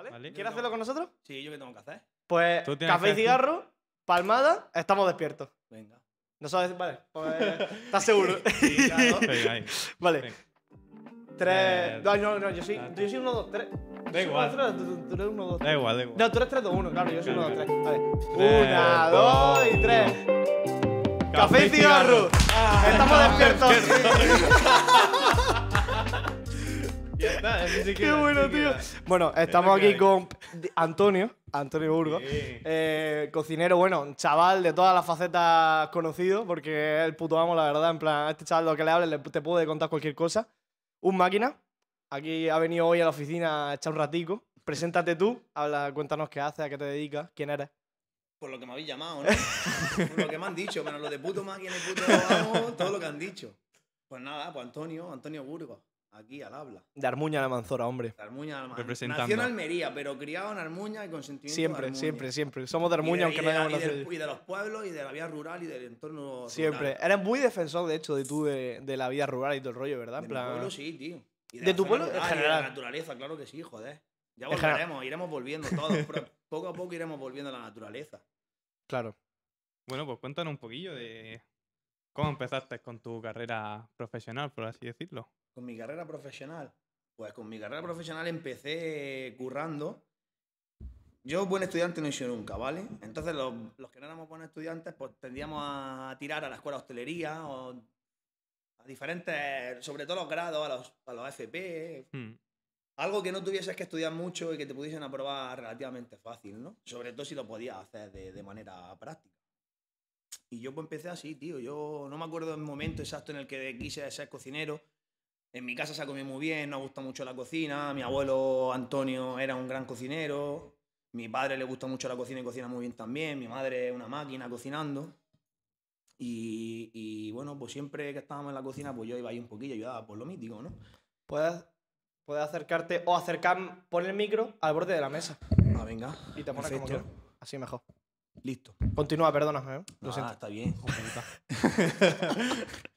¿Vale? Vale. ¿Quieres hacerlo con nosotros? Sí, ¿yo qué tengo que hacer? Pues Tú tienes café que y cigarro, palmada, estamos despiertos. Venga. No sabes, vale, pues estás seguro. Sí, claro. Venga, ahí. vale. Venga. Tres. Eh, No, no, no, yo soy, ah, yo soy uno, dos, tres. Da Soy igual. uno, dos, tres, tú- tú eres uno, dos, Da tres. igual, da igual. No, tú eres 3, 2, 1, claro, yo soy 1, 2, Claro, 3. Vale. Tres, Una, dos, dos y tres. Café y cigarro. Estamos despiertos. Ya está, Qué bueno, tío. queda. Bueno, estamos aquí con Antonio, Antonio Burgos. Sí. Eh, cocinero, bueno, un chaval de todas las facetas conocido, porque es el puto amo, la verdad. En plan, a este chaval lo que le hables le- te puede contar cualquier cosa. Un máquina. Aquí ha venido hoy a la oficina a echar un ratico. Preséntate tú, habla, cuéntanos qué haces, a qué te dedicas, quién eres. Por lo que me habéis llamado, ¿no? Por lo que me han dicho, menos lo de puto máquina y puto amo, todo lo que han dicho. Pues nada, pues Antonio, Antonio Burgos, aquí al habla. De Armuña de Manzora, hombre. De Armuña, Alma- Representando. Nació en Almería, pero criado en Armuña y con sentimiento de Siempre, Armuña. siempre, siempre. Somos de Y de- Armuña, y aunque de no la- hayamos y nacido del-. Y de los pueblos y de la vida rural y del entorno Siempre. rural. Eres muy defensor, de hecho, de tú, de, de la vida rural y todo el rollo, ¿verdad? De En mi plan- pueblo sí, tío. Y ¿De la tu pueblo en y de general? la naturaleza, claro que sí, joder. Ya general. volveremos, iremos volviendo todos. poco a poco iremos volviendo a la naturaleza. Claro. Bueno, pues cuéntanos un poquillo de cómo empezaste con tu carrera profesional, por así decirlo. Con mi carrera profesional. Pues con mi carrera profesional empecé currando. Yo buen estudiante no he sido nunca, ¿vale? Entonces los, los que no éramos buenos estudiantes pues tendíamos a tirar a la escuela de hostelería o a diferentes, sobre todo los grados, a los, a los FP. Hmm. Algo que no tuvieses que estudiar mucho y que te pudiesen aprobar relativamente fácil, ¿no? Sobre todo si lo podías hacer de, de manera práctica. Y yo pues empecé así, tío. Yo no me acuerdo del momento exacto en el que quise ser cocinero. En mi casa se ha comido muy bien, nos gusta mucho la cocina. Mi abuelo Antonio era un gran cocinero. Mi padre le gusta mucho la cocina y cocina muy bien también. Mi madre es una máquina cocinando. Y, y, bueno, pues siempre que estábamos en la cocina, pues yo iba ahí un poquillo, ayudaba por lo mítico, ¿no? Puedes, puedes acercarte o acercar, poner el micro al borde de la mesa. Ah, venga. Y te pones como quieras. Así mejor. Listo. Continúa, perdona, ¿eh? Lo Ah, siento. está bien.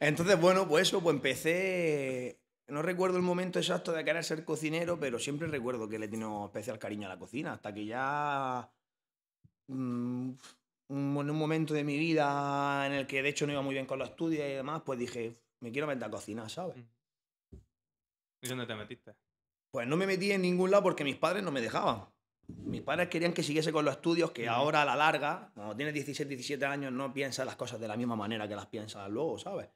Entonces, bueno, pues eso, pues empecé. No recuerdo el momento exacto de querer ser cocinero, pero siempre recuerdo que le he tenido especial cariño a la cocina, hasta que ya. mm, en un momento de mi vida en el que de hecho no iba muy bien con los estudios y demás, pues dije, me quiero meter a cocinar, ¿sabes? ¿Y dónde te metiste? Pues no me metí en ningún lado porque mis padres no me dejaban. Mis padres querían que siguiese con los estudios, que Ujú. ahora a la larga, cuando tienes 16, 17 años, no piensas las cosas de la misma manera que las piensas luego, ¿sabes?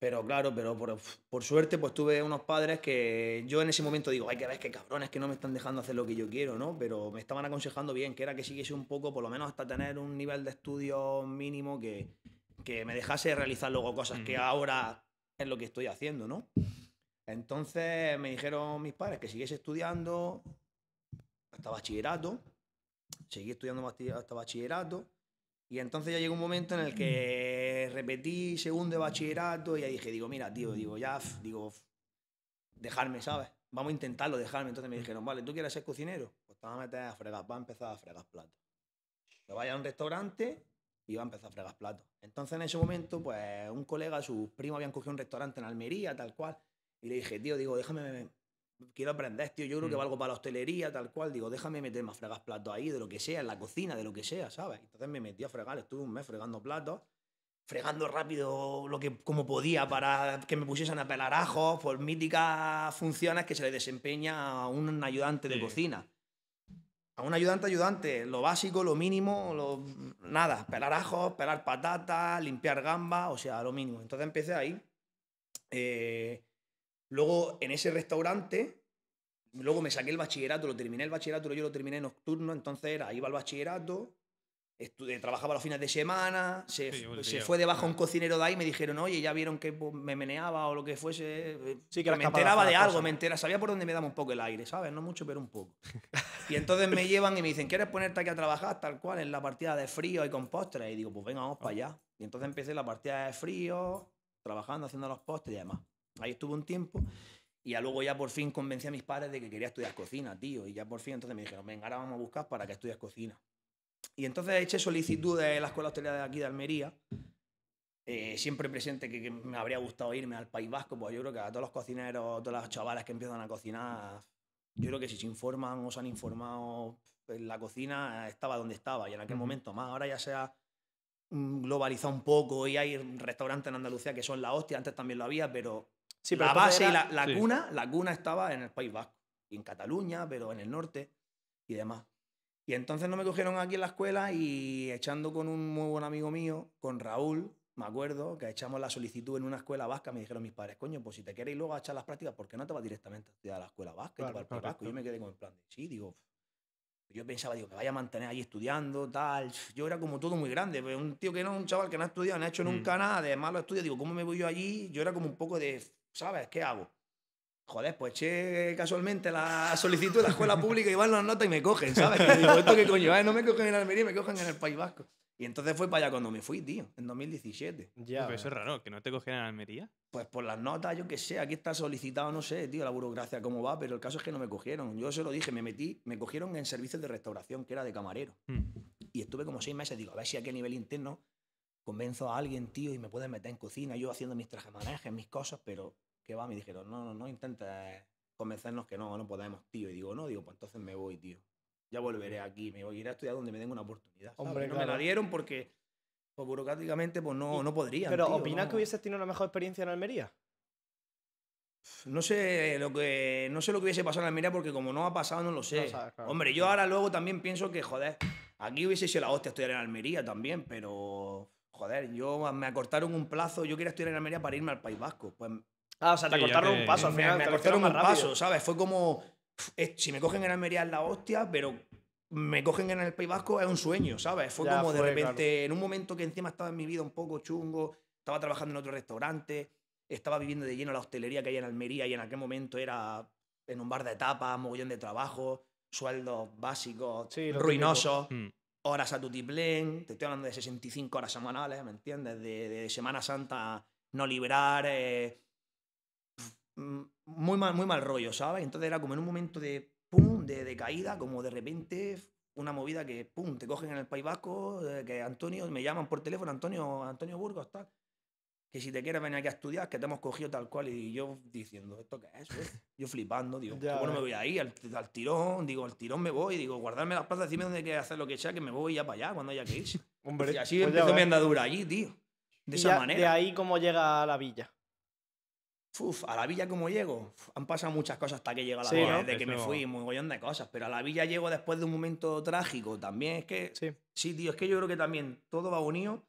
Pero claro, pero por, por suerte, pues tuve unos padres que yo en ese momento digo, hay que ver qué cabrones que no me están dejando hacer lo que yo quiero, ¿no? Pero me estaban aconsejando bien, que era que siguiese un poco, por lo menos hasta tener un nivel de estudio mínimo que, que me dejase realizar luego cosas que ahora es lo que estoy haciendo, ¿no? Entonces me dijeron mis padres que siguiese estudiando hasta bachillerato, seguí estudiando hasta bachillerato, y entonces ya llegó un momento en el que repetí segundo de bachillerato y ya dije, digo, mira, tío, digo, ya, digo, dejarme, ¿sabes? Vamos a intentarlo, dejarme. Entonces me dijeron, vale, ¿tú quieres ser cocinero? Pues te vas a meter a fregar, va a empezar a fregar platos. Te vaya a un restaurante y va a empezar a fregar platos. Entonces en ese momento, pues un colega, sus primos habían cogido un restaurante en Almería, tal cual, y le dije, tío, digo, déjame, quiero aprender, tío, yo creo que Mm. valgo para la hostelería, tal cual, digo, déjame meterme a fregar platos ahí, de lo que sea, en la cocina, de lo que sea, ¿sabes? Entonces me metí a fregar, estuve un mes fregando platos, fregando rápido lo que como podía para que me pusiesen a pelar ajos, por míticas funciones que se le desempeña a un ayudante de Sí. cocina. A un ayudante ayudante, lo básico, lo mínimo, lo, nada, pelar ajos, pelar patatas, limpiar gambas, o sea, lo mínimo. Entonces empecé ahí. Eh, luego en ese restaurante, luego me saqué el bachillerato, lo terminé el bachillerato, yo lo terminé nocturno, entonces era, iba al bachillerato, eh, trabajaba los fines de semana, se, Sí, se fue de baja claro. un cocinero de ahí me dijeron, oye, ya vieron que pues, me meneaba o lo que fuese. eh, Sí, que me enteraba de algo, cosas. me entera, sabía por dónde me daba un poco el aire, ¿sabes? No mucho, pero un poco. Y entonces me llevan y me dicen, ¿quieres ponerte aquí a trabajar tal cual en la partida de frío y con postres? Y digo, pues venga, vamos para allá. Y entonces empecé la partida de frío, trabajando, haciendo los postres y demás. Ahí estuve un tiempo y ya luego ya por fin convencí a mis padres de que quería estudiar cocina, tío. Y ya por fin entonces me dijeron, venga, ahora vamos a buscar para que estudies cocina. Y entonces eché solicitud de la Escuela Hostelería de aquí de Almería. Eh, siempre presente que, que me habría gustado irme al País Vasco, pues yo creo que a todos los cocineros, todas las chavales que empiezan a cocinar, Yo creo que si se informan o se han informado en la cocina, estaba donde estaba y en aquel momento más. Ahora ya se ha mm, globalizado un poco y hay restaurantes en Andalucía que son la hostia, antes también lo había, pero Sí, pero la base y era- la, la Sí. cuna, la cuna estaba en el País Vasco y en Cataluña, pero en el norte y demás. Y entonces no me cogieron aquí en la escuela y echando con un muy buen amigo mío, con Raúl, me acuerdo, que echamos la solicitud en una escuela vasca, me dijeron mis padres, coño, pues si te quieres ir luego a echar las prácticas, ¿por qué no te vas directamente a estudiar a la escuela vasca y te Claro, al País Vasco? Y yo me quedé con el plan de, sí, digo, yo pensaba, digo, me vaya a mantener ahí estudiando, tal. Yo era como todo muy grande. pues, Un tío que no, un chaval que no ha estudiado, no ha hecho Mm. nunca nada, además lo estudia. Digo, ¿cómo me voy yo allí? Yo era como un poco de, ¿sabes? ¿Qué hago? Joder, pues eché casualmente la solicitud de la escuela pública y van las notas y me cogen, ¿sabes? Que digo, ¿esto qué coño? es? no me cogen en Almería, me cogen en el País Vasco. Y entonces fue para allá cuando me fui, tío, en 2017. Ya, Pero eso es raro, que no te cogieran en Almería. Pues por las notas, yo qué sé, aquí está solicitado, no sé, tío, la burocracia cómo va, pero el caso es que no me cogieron. Yo se lo dije, me metí, me cogieron en servicios de restauración, que era de camarero. Mm. Y estuve como seis meses, digo, a ver si aquí a nivel interno convenzo a alguien, tío, y me pueden meter en cocina, yo haciendo mis trajemanejes, mis cosas, pero que va, me dijeron, no, no, no intentes convencernos que no, no podemos, tío. Y digo, no, digo, pues entonces me voy, tío. Ya volveré aquí, me voy a ir a estudiar donde me den una oportunidad. ¿sabes? Hombre, no claro. me la dieron porque pues, burocráticamente pues no, no podría. Pero ¿opinas que hubieses tenido una mejor experiencia en Almería? No sé lo que no sé lo que hubiese pasado en Almería porque como no ha pasado no lo sé. No sabes, claro. Hombre, yo ahora luego también pienso que joder, aquí hubiese sido la hostia estudiar en Almería también, pero joder, yo me acortaron un plazo, yo quería estudiar en Almería para irme al País Vasco. Pues Ah, o sea, te Sí, ya cortaron te- un paso al final. me te acortaron un paso, ¿sabes? Fue como si me cogen en Almería es la hostia, pero me cogen en el País Vasco es un sueño, ¿sabes? Fue Ya, como de fue, repente, en un momento que encima estaba en mi vida un poco chungo, estaba trabajando en otro restaurante, estaba viviendo de lleno la hostelería que hay en Almería y en aquel momento era en un bar de tapas, mogollón de trabajo, sueldos básicos, Sí, ruinosos, Mm. Horas a tutiplén, te estoy hablando de 65 horas semanales, ¿me entiendes? De, de Semana Santa no liberar, eh, muy mal, muy mal rollo, ¿sabes? Entonces era como en un momento de pum, de, de caída, como de repente una movida que pum, te cogen en el País Vasco, eh, que Antonio, me llaman por teléfono, Antonio, Antonio Burgos, tal. Que si te quieres venir aquí a estudiar, que te hemos cogido tal cual. Y yo diciendo, ¿esto qué es? pues? Yo flipando, digo, Ya bueno, me voy ahí, al, al tirón, digo, al tirón me voy, digo, guardarme las plazas, decirme dónde que hacer lo que sea, que me voy ya para allá cuando haya que irse. Hombre, Y así pues empezó mi andadura allí, tío. De Y esa ya manera. De ahí cómo llega a la villa. Uf, a la villa como llego, Uf, han pasado muchas cosas hasta que llega a la Sí, villa, ¿no? desde que me fui, un mogollón de cosas, pero a la villa llego después de un momento trágico también, es que, Sí. sí, tío, es que yo creo que también todo va unido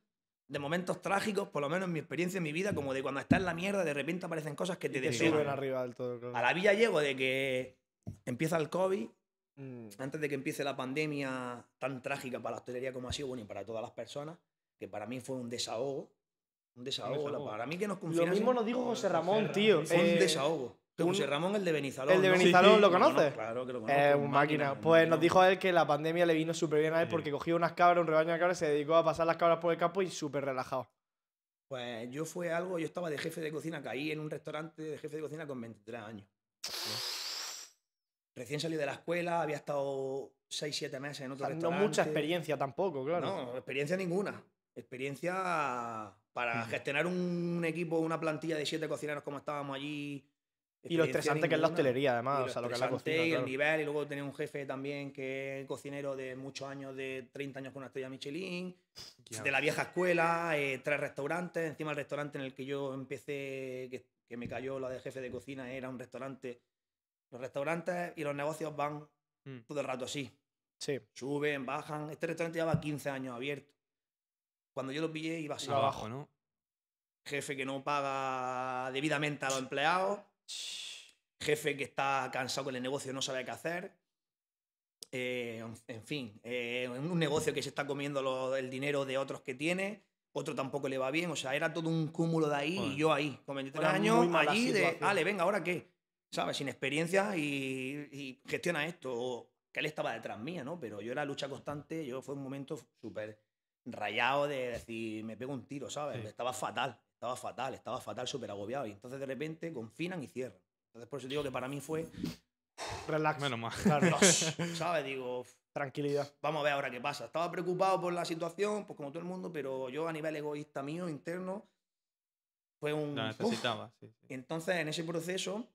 de momentos trágicos, por lo menos en mi experiencia en mi vida, como de cuando estás en la mierda, de repente aparecen cosas que te Te desean. suben arriba del todo. claro. A la villa llego de que empieza el COVID, Mm, antes de que empiece la pandemia tan trágica para la hostelería como ha sido, bueno, y para todas las personas, que para mí fue un desahogo. Un desahogo. desahogo. Para mí que nos Lo mismo nos dijo José Ramón, tío. fue un Eh, desahogo. José Ramón, el de Benizalón. el de ¿no? Benizalón, ¿lo conoces? Claro que lo conozco. Es un máquina. Pues nos dijo él que la pandemia le vino súper bien a él Sí. porque cogió unas cabras, un rebaño de cabras, se dedicó a pasar las cabras por el campo y súper relajado. Pues yo fue algo, yo estaba de jefe de cocina, caí en un restaurante de jefe de cocina con 23 años. Recién salí de la escuela, había estado 6, 7 meses en O otro sea, no restaurante. mucha experiencia tampoco, claro. No, experiencia ninguna. Experiencia para gestionar un equipo, una plantilla de siete cocineros como estábamos allí. Y lo estresante que es la ninguna. hostelería, además. Y O sea, lo que es la cocina. y claro. el nivel. Y luego tenía un jefe también que es cocinero de muchos años, de 30 años con una estrella Michelin, de la vieja escuela, eh, tres restaurantes. Encima el restaurante en el que yo empecé, que, que me cayó la de jefe de cocina, era un restaurante. Los restaurantes y los negocios van Mm. todo el rato así Sí. suben, bajan. Este restaurante lleva 15 años abierto. Cuando yo lo pillé iba así. Abajo, ¿no? Jefe que no paga debidamente a los empleados. Jefe que está cansado con el negocio no sabe qué hacer. Eh, en- fin, eh, un negocio que se está comiendo lo- el dinero de otros que tiene. Otro tampoco le va bien. O sea, era todo un cúmulo de ahí y yo ahí, con 23 Una años, allí de, vale, venga, ¿ahora qué? ¿Sabes? Sin experiencia y, y gestiona esto. O que él estaba detrás mía, ¿no? Pero yo era lucha constante. Yo fue un momento súper rayado de decir, me pego un tiro, ¿sabes? Sí. Estaba fatal, estaba fatal, estaba fatal, súper agobiado. Y entonces de repente confinan y cierran. Entonces por eso digo que para mí fue, Relax. Menos mal. Claro. ¿sabes? Digo, Tranquilidad. vamos a ver ahora qué pasa. Estaba preocupado por la situación, pues como todo el mundo, pero yo a nivel egoísta mío, interno, fue un... La uf. necesitaba, sí, sí. Y entonces en ese proceso,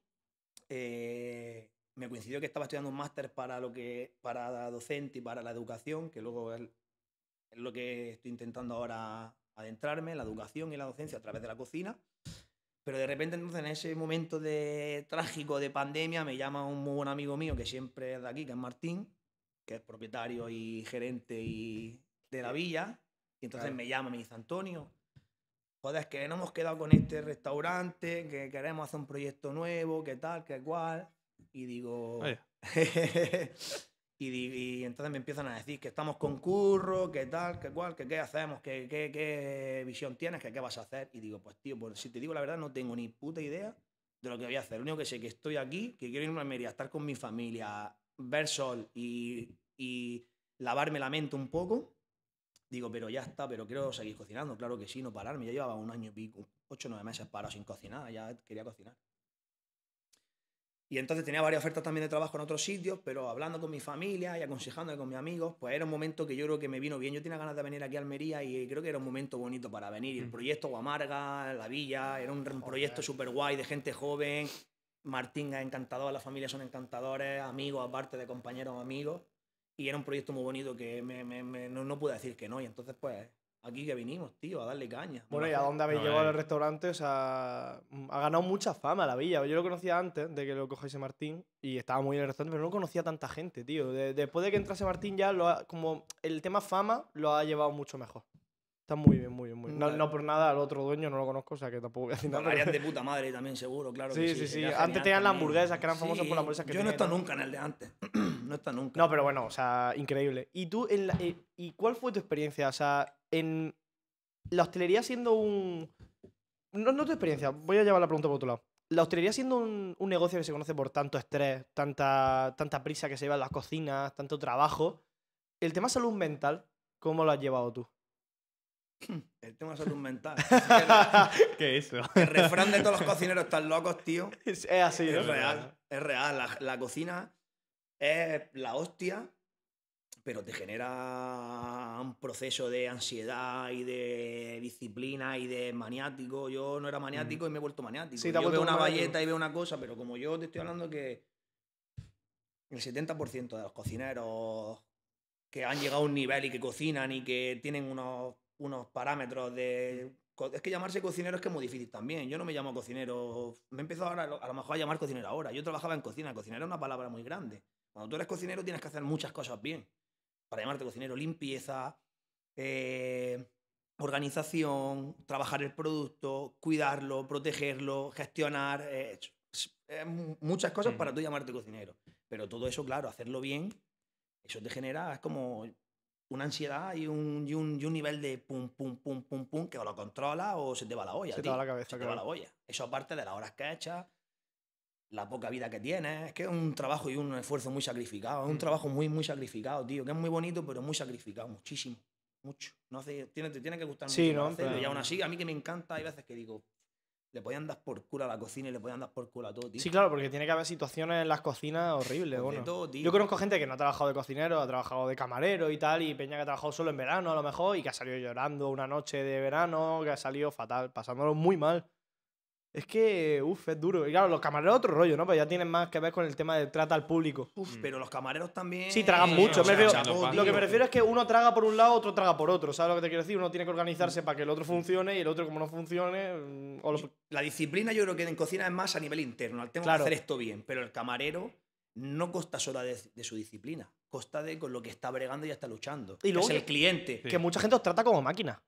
eh, me coincidió que estaba estudiando un máster para lo que para la docente y para la educación, que luego es lo que estoy intentando ahora adentrarme, la educación y la docencia a través de la cocina. Pero de repente entonces en ese momento de trágico de pandemia me llama un muy buen amigo mío que siempre es de aquí, que es Martín, que es propietario y gerente y de la villa. Y entonces Claro. me llama y me dice, Antonio, joder, es que no hemos quedado con este restaurante, que queremos hacer un proyecto nuevo, que tal, que cual. Y digo... Y, y entonces me empiezan a decir que estamos con curro, que tal, que cual, que qué hacemos, que qué visión tienes, que qué vas a hacer. Y digo, pues tío, pues si te digo la verdad, no tengo ni puta idea de lo que voy a hacer. Lo único que sé que estoy aquí, que quiero irme a Almería, estar con mi familia, ver sol y, y lavarme la mente un poco. Digo, pero ya está, pero quiero seguir cocinando. Claro que sí, no pararme. Ya llevaba un año y pico, ocho o nueve meses parado sin cocinar, ya quería cocinar. Y entonces tenía varias ofertas también de trabajo en otros sitios, pero hablando con mi familia y aconsejándome con mis amigos, pues era un momento que yo creo que me vino bien. Yo tenía ganas de venir aquí a Almería y creo que era un momento bonito para venir. Y el Mm. proyecto Guamarga, La Villa, era un, proyecto súper guay de gente joven. Martín es encantador, la familia son encantadores, amigos, aparte de compañeros amigos. Y era un proyecto muy bonito que me, me- me- no, no pude decir que no. Y entonces, pues, aquí que vinimos, tío, a darle caña. Bueno, ¿y a dónde habéis No, llegado eh. el restaurante? O sea, mm, ha ganado mucha fama la villa. Yo lo conocía antes de que lo cogiese Martín y estaba muy en el restaurante, pero no conocía tanta gente, tío. De- después de que entrase Martín ya, lo ha- como el tema fama lo ha llevado mucho mejor. Está muy bien, muy bien, muy bien. No, no por nada, al otro dueño no lo conozco, o sea que tampoco voy a decir nada. Pero- de puta madre también, seguro, claro. Sí, que sí, sí. Antes tenían las hamburguesas, que eran famosas por las hamburguesas que Yo no he estado nunca en el de antes. no estado nunca. No, pero bueno, o sea, increíble. ¿Y tú, en la- eh, ¿y cuál fue tu experiencia? O sea, en la hostelería siendo un... No, no tu experiencia, voy a llevar la pregunta por otro lado. La hostelería siendo un, un negocio que se conoce por tanto estrés, tanta, tanta prisa que se lleva en las cocinas, tanto trabajo, el tema salud mental, ¿cómo lo has llevado tú? El tema de salud mental. ¿Qué es eso? el refrán de todos los cocineros están locos, tío. Es, es así, ¿no? Es real. Es real. La, la cocina es la hostia, pero te genera un proceso de ansiedad y de disciplina y de maniático. Yo no era maniático y me he vuelto maniático. Sí, yo vuelto veo una maniático. valleta y veo una cosa, pero como yo te estoy hablando que el 70% de los cocineros que han llegado a un nivel y que cocinan y que tienen unos, unos parámetros de... Es que llamarse cocinero es que es muy difícil también. Yo no me llamo cocinero... Me he empezado ahora a lo mejor a llamar cocinero ahora. Yo trabajaba en cocina. Cocinero es una palabra muy grande. Cuando tú eres cocinero tienes que hacer muchas cosas bien. Para llamarte cocinero, limpieza, eh, organización, trabajar el producto, cuidarlo, protegerlo, gestionar. eh, mu- muchas cosas Mm. para tú llamarte cocinero. Pero todo eso, claro, hacerlo bien, eso te genera, es como una ansiedad y un, y un, y un nivel de pum, pum, pum, pum, pum, que o lo controlas o se te va la olla. Se te va la cabeza, Se te va la olla. Eso aparte de las horas que echas, la poca vida que tienes. Es que es un trabajo y un esfuerzo muy sacrificado. Es un Mm. trabajo muy, muy sacrificado, tío. Que es muy bonito, pero muy sacrificado. Muchísimo. Mucho. No hace, tiene, te tiene que gustar Sí, mucho ¿no? hacerlo. Y Pero- aún así, a mí que me encanta, hay veces que digo, le podían dar por culo a la cocina y le podían dar por culo a todo, tío. Sí, claro, porque tiene que haber situaciones en las cocinas horribles. Pues bueno. todo. Yo conozco gente que no ha trabajado de cocinero, ha trabajado de camarero y tal, y Peña que ha trabajado solo en verano a lo mejor, y que ha salido llorando una noche de verano, que ha salido fatal, pasándolo muy mal. Es que, uff, es duro. Y claro, los camareros es otro rollo, ¿no? Pues ya tienen más que ver con el tema de trata al público. Uf, Mm. pero los camareros también. Sí, tragan mucho, o me refiero- Lo que me refiero es que uno traga por un lado, otro traga por otro. ¿Sabes lo que te quiero decir? Uno tiene que organizarse para que el otro funcione y el otro, como no funcione, mm, o lo- La disciplina yo creo que en cocina es más a nivel interno. al Tengo Claro. que hacer esto bien. Pero el camarero no costa sola de, de su disciplina. Costa de con lo que está bregando y ya está luchando. Y luego es el cliente. Sí. que mucha gente os trata como máquinas.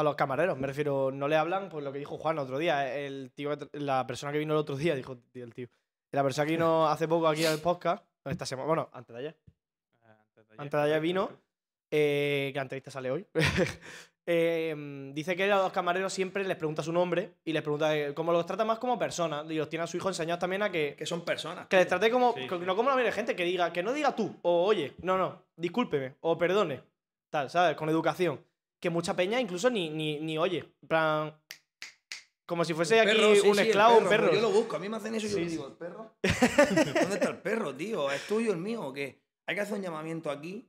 A los camareros, me refiero, no le hablan, pues lo que dijo Juan el otro día. El tío, la persona que vino el otro día, dijo tío, el tío. La persona que vino hace poco aquí al podcast, esta semana, bueno, antes de ayer, antes de ayer vino, eh, que la entrevista sale hoy. eh, dice que a los camareros siempre les pregunta su nombre y les pregunta eh, cómo los trata más como personas. Y los tiene a su hijo enseñados también a que, Que son personas. que les trate como. Sí, que sí. No como la mayoría de gente, que diga, que no diga tú, o oye, no, no, discúlpeme, o perdone. Tal, ¿sabes? Con educación. Que mucha peña incluso ni, ni, ni oye. En plan. Como si fuese aquí perro, sí, un sí, esclavo, un pues perro. Yo lo busco, a mí me hacen eso y yo Sí, digo, ¿el perro? ¿Dónde está el perro, tío? ¿Es tuyo el mío o qué? Hay que hacer un llamamiento aquí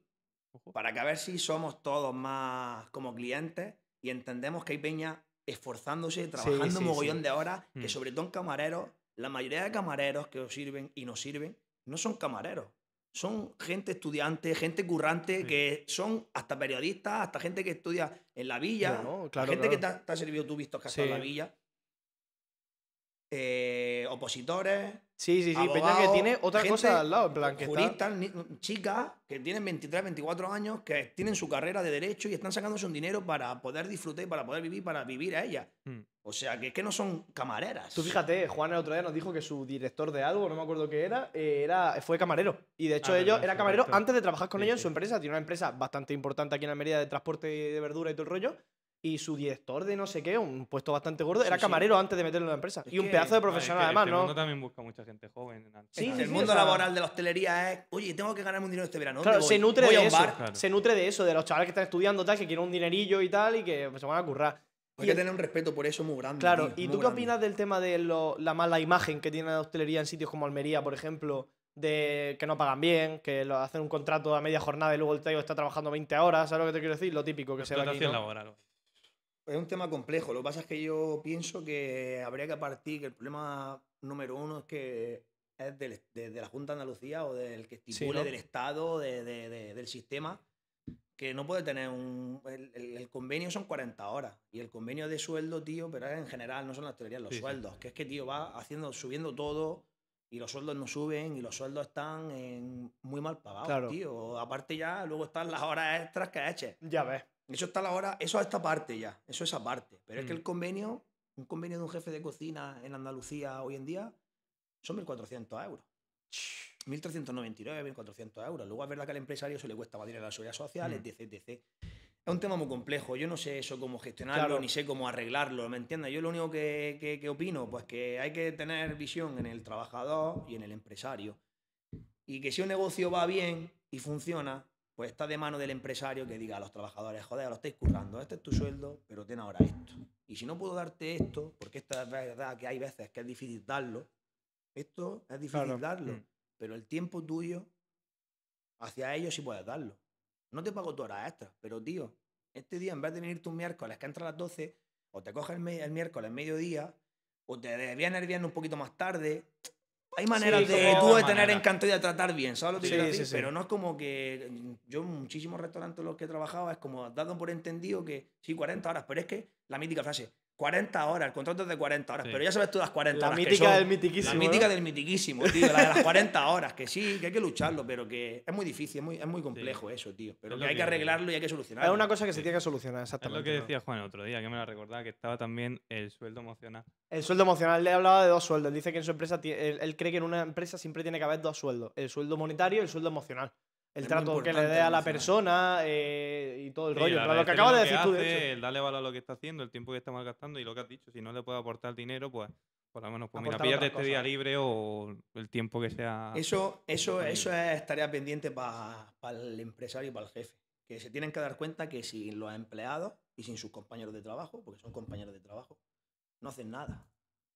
para que a ver si somos todos más como clientes y entendemos que hay peña esforzándose, trabajando sí, un mogollón sí. de horas, que Mm. sobre todo en camareros, la mayoría de camareros que os sirven y nos sirven no son camareros. Son gente estudiante, gente currante, Sí. que son hasta periodistas, hasta gente que estudia en la villa. La claro, gente que te ha, te ha servido tú visto que has estado en la Sí. villa. eh, opositores, Sí, sí, sí. Peña que abogados, tiene otra gente, cosa al lado. En plan, que juristas, chicas que tienen 23, 24 años, que tienen su carrera de derecho y están sacándose un dinero para poder disfrutar, y para poder vivir, para vivir a ella. Mm. O sea, que es que no son camareras. Tú fíjate, Juan el otro día nos dijo que su director de algo, no me acuerdo qué era, eh, era fue camarero. Y de hecho Ah, ellos era camarero antes de trabajar con Sí, ellos en su empresa. Tiene una empresa bastante importante aquí en Almería de transporte de verdura y todo el rollo. Y su director de no sé qué, un puesto bastante gordo, Sí, era sí. camarero antes de meterlo en la empresa. Es y un que- pedazo de es que profesional además, este ¿no? mundo también busca mucha gente joven. en Sí, el mundo o sea- laboral de la hostelería es, oye, tengo que ganarme un dinero este verano. Claro, ¿dónde se nutre Voy de un eso. bar. Claro. Se nutre de eso, de los chavales que están estudiando, tal, que quieren un dinerillo y tal, y que se van a currar. Hay Y que el- tener un respeto por eso muy grande. Claro, tío, ¿y tú qué grande. opinas del tema de lo- la mala imagen que tiene la hostelería en sitios como Almería, por ejemplo, de que no pagan bien, que lo hacen un contrato a media jornada y luego el tío está trabajando 20 horas, ¿sabes lo que te quiero decir? Lo típico que se ve aquí, ¿no? laboral. Es un tema complejo. Lo que pasa es que yo pienso que habría que partir, que el problema número uno es que es del- de, de la Junta de Andalucía o del que estipule ¿no? del Estado, de- de- de- del sistema, que no puede tener un... El, el- el convenio son 40 horas y el convenio de sueldo, tío, pero en general, no son las teorías, los Sí, sí. sueldos, que es que, tío, va haciendo, subiendo todo y los sueldos no suben y los sueldos están en- muy mal pagados, Claro. tío. Aparte ya, luego están las horas extras que eches. Ya ves. Eso está a la hora, eso a esta parte ya, eso es aparte. Pero es que Mm. el convenio, un convenio de un jefe de cocina en Andalucía hoy en día, son 1.400 euros. 1.399, 1.400 euros. Luego es verdad que al empresario se le cuesta más dinero a la seguridad social, Mm. etc, etc. Es un tema muy complejo. Yo no sé eso cómo gestionarlo, Claro. ni sé cómo arreglarlo, ¿me entiendes? Yo lo único que, que- que opino, pues que hay que tener visión en el trabajador y en el empresario. Y que si un negocio va bien y funciona, pues está de mano del empresario que diga a los trabajadores, joder, lo estáis currando, este es tu sueldo, pero ten ahora esto. Y si no puedo darte esto, porque esto es verdad que hay veces que es difícil darlo, esto es difícil Claro. darlo, Mm. pero el tiempo tuyo hacia ellos sí puedes darlo. No te pago tu hora extra, pero tío, este día en vez de venirte un miércoles que entra a las 12, o te coges el, el miércoles mediodía, o te vienes el viernes un poquito más tarde. Hay maneras Sí, de tú de Manera. tener encanto y de tratar bien, ¿sabes lo que Sí, quiero decir? sí. Pero no es como que yo en muchísimos restaurantes en los que he trabajado es como dado por entendido que sí, 40 horas, pero es que la mítica frase, 40 horas, el contrato es de 40 horas, Sí. pero ya sabes tú las 40 La horas que mítica son. del mitiquísimo. La mítica ¿no? del mitiquísimo, tío, la de las 40 horas, que sí, que hay que lucharlo, pero que es muy difícil, es muy, es muy complejo eso, tío. Pero Es que hay que que- arreglarlo y hay que solucionarlo. Es una cosa que se Sí. tiene que solucionar, Es exactamente. lo que decía Juan el otro día, que me la recordaba, que estaba también el sueldo emocional. El sueldo emocional, le he hablado de dos sueldos. Él Dice que en su empresa, él, él cree que en una empresa siempre tiene que haber dos sueldos: el sueldo monetario y el sueldo emocional. El Es trato que le dé a la persona eh, y todo el Sí, rollo. lo que acabas de decir tú, de hecho. El darle valor a lo que está haciendo, el tiempo que está malgastando y lo que has dicho. Si no le puede aportar dinero, pues por lo menos, pues mira, píllate este día libre o el tiempo que sea. Eso, eso, eso es tarea pendiente para el empresario y para el jefe. Que se tienen que dar cuenta que sin los empleados y sin sus compañeros de trabajo, porque son compañeros de trabajo, no hacen nada.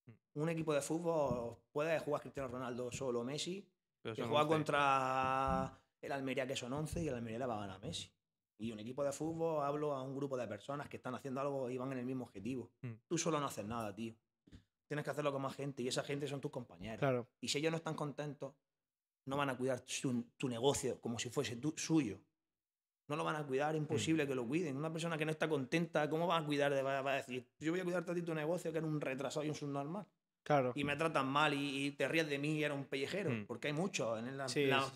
Mm. Un equipo de fútbol puede jugar Cristiano Ronaldo solo o Messi, pero que juega 11. contra el Almería que son 11 y el Almería le va a ganar a Messi. Y un equipo de fútbol hablo a un grupo de personas que están haciendo algo y van en el mismo objetivo. Mm. Tú solo no haces nada, tío. Tienes que hacerlo con más gente y esa gente son tus compañeros. Claro. Y si ellos no están contentos, no van a cuidar su- tu negocio como si fuese tu- suyo. No lo van a cuidar, imposible que lo cuiden. Una persona que no está contenta, ¿cómo va a cuidar? Va, va a decir, yo voy a cuidarte a ti tu negocio, que eres un retrasado y un subnormal. Claro. Y me tratan mal y, y te ríes de mí y eres un pellejero. Mm. Porque hay muchos. En la, Sí, la sí, sí.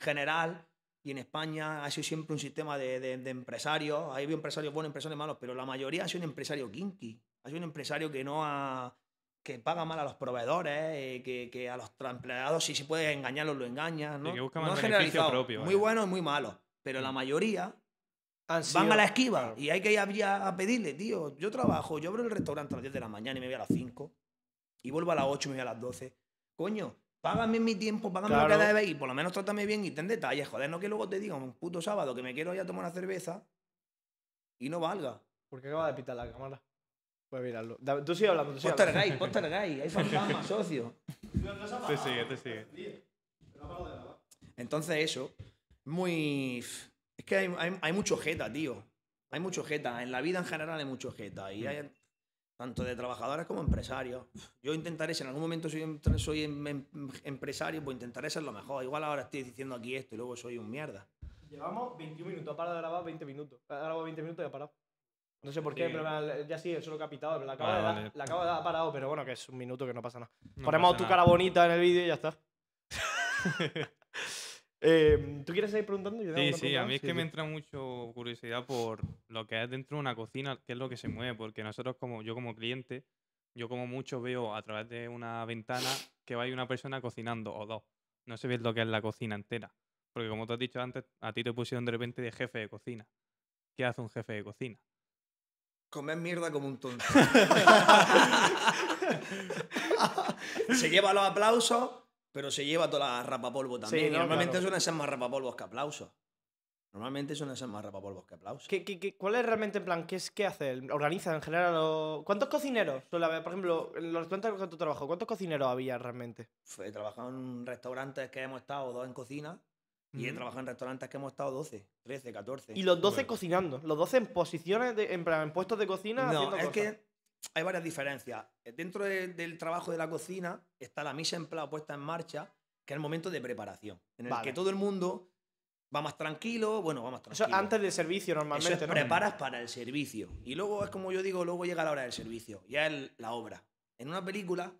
General y en España ha sido siempre un sistema de, de- de empresarios. Ha habido empresarios buenos, empresarios malos, pero la mayoría ha sido un empresario kinky. Ha sido un empresario que no ha que paga mal a los proveedores, eh, que, que a los empleados si se puede engañarlos lo engaña. ¿no? que busca No más beneficio generalizado, propio, Muy vaya. bueno y muy malo. Pero la Mm. mayoría Han van sido- a la esquiva claro. y hay que ir a, a pedirle, tío. Yo trabajo, yo abro el restaurante a las 10 de la mañana y me voy a las 5 y vuelvo a las 8 y me voy a las 12. Coño, págame mi tiempo, págame lo que Claro. debes y por lo menos trátame bien y ten detalles. Joder, no que luego te diga un puto sábado que me quiero ir a tomar una cerveza y no valga. Porque acaba de pitar la cámara. Puedes mirarlo. Tú sigue hablando, tú sigue hablando. gay, hay fantasma, socio. Te sigue, te sigue. Entonces eso, muy... Es que hay, hay, hay mucho jeta, tío. Hay mucho jeta. En la vida en general hay mucho jeta. Y hay- tanto de trabajadores como empresarios. Yo intentaré, si en algún momento soy, soy em- em- empresario, pues intentaré ser lo mejor. Igual ahora estoy diciendo aquí esto y luego soy un mierda. Llevamos 21 minutos, ha parado de grabar 20 minutos. Ha grabado 20 minutos y ha parado. No sé por qué, Sí. pero ya sí, eso lo que ha pitado. pero La acaba, Vale, de dar, vale. la acaba de dar, ha parado, pero bueno, que es un minuto que no pasa nada. No Ponemos pasa tu nada. cara bonita en el vídeo y ya está. Eh, ¿Tú quieres seguir preguntando? Yo Sí, sí, pregunta a mí es Sí, que sí. me entra mucho curiosidad por lo que es dentro de una cocina, qué es lo que se mueve, porque nosotros como yo como cliente, yo como mucho veo a través de una ventana que va una persona cocinando o dos. No se ve lo que es la cocina entera. Porque como tú has dicho antes, a ti te pusieron de repente de jefe de cocina. ¿Qué hace un jefe de cocina? Comer mierda como un tonto. se lleva los aplausos, pero se lleva toda la rapapolvo también. no, normalmente claro. suelen ser más rapapolvos que aplausos. Normalmente suelen ser más rapapolvos que aplausos. ¿Qué, qué- qué- cuál es realmente en plan? ¿Qué, es, qué hace? ¿Organiza en general? o- ¿Cuántos cocineros suele haber? Por ejemplo, en los restaurantes con tu trabajo, ¿cuántos cocineros había realmente? He trabajado en restaurantes que hemos estado dos en cocina y he trabajado en restaurantes que hemos estado 12, 13, 14. Y los 12 Joder. cocinando. Los 12 en posiciones, de, en, plan, en puestos de cocina. No, haciendo es cosas. que hay varias diferencias. Eh, Dentro de- del trabajo de la cocina está la mise en puesta en marcha, que es el momento de preparación, en el Vale. que todo el mundo va más tranquilo, bueno, va más Eso tranquilo. antes del servicio Eso normalmente, es ¿no? preparas para el servicio. Y luego es como yo digo, luego llega la hora del servicio. Ya es la obra. En una película,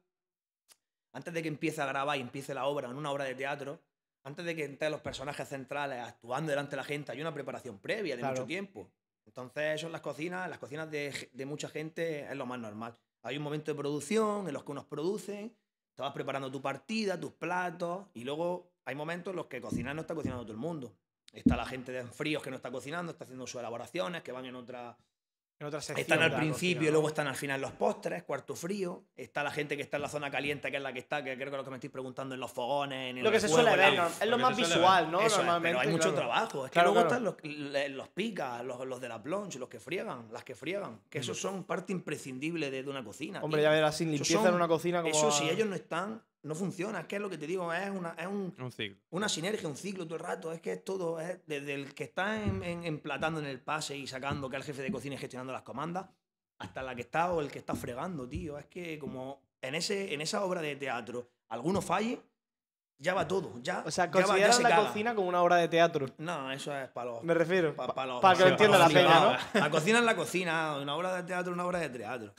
antes de que empiece a grabar y empiece la obra, en una obra de teatro, antes de que entren los personajes centrales actuando delante de la gente, hay una preparación previa de Claro. mucho tiempo. Entonces, eso en las cocinas, las cocinas de, de mucha gente es lo más normal. Hay un momento de producción en los que unos producen, te vas preparando tu partida, tus platos, y luego hay momentos en los que cocinar no está cocinando todo el mundo. Está la gente de fríos que no está cocinando, está haciendo sus elaboraciones, que van en otra, En otra sección están al principio y luego están al final los postres, cuarto frío. Está la gente que está en la zona caliente, que es la que está, que creo que es lo que me estáis preguntando, en los fogones, en el Lo que se suele la- ver, ¿no? es lo lo más visual, ¿no? Eso es, normalmente. pero hay mucho claro. trabajo. Es que Claro, luego claro. están los, los picas, los, los de la planche, los que friegan, las que friegan. Que esos son parte imprescindible de, de una cocina. Hombre, tío. ya verás, sin limpieza en una cocina como. Eso, si ellos no están, no funciona. Es que es lo que te digo, es, una, es un, Un ciclo. una sinergia, un ciclo todo el rato. Es que es todo, es desde el que está en- en- emplatando en el pase y sacando, que el jefe de cocina y gestionando las comandas, hasta la que está o el que está fregando, tío. Es que como en, ese, en esa obra de teatro alguno falle, ya va todo. Ya, O sea, consideran se la caga. cocina como una obra de teatro. No, eso es para los. Me refiero. pa- pa los- para que lo entienda la peña, ¿no? La cocina es la cocina, una obra de teatro es una obra de teatro.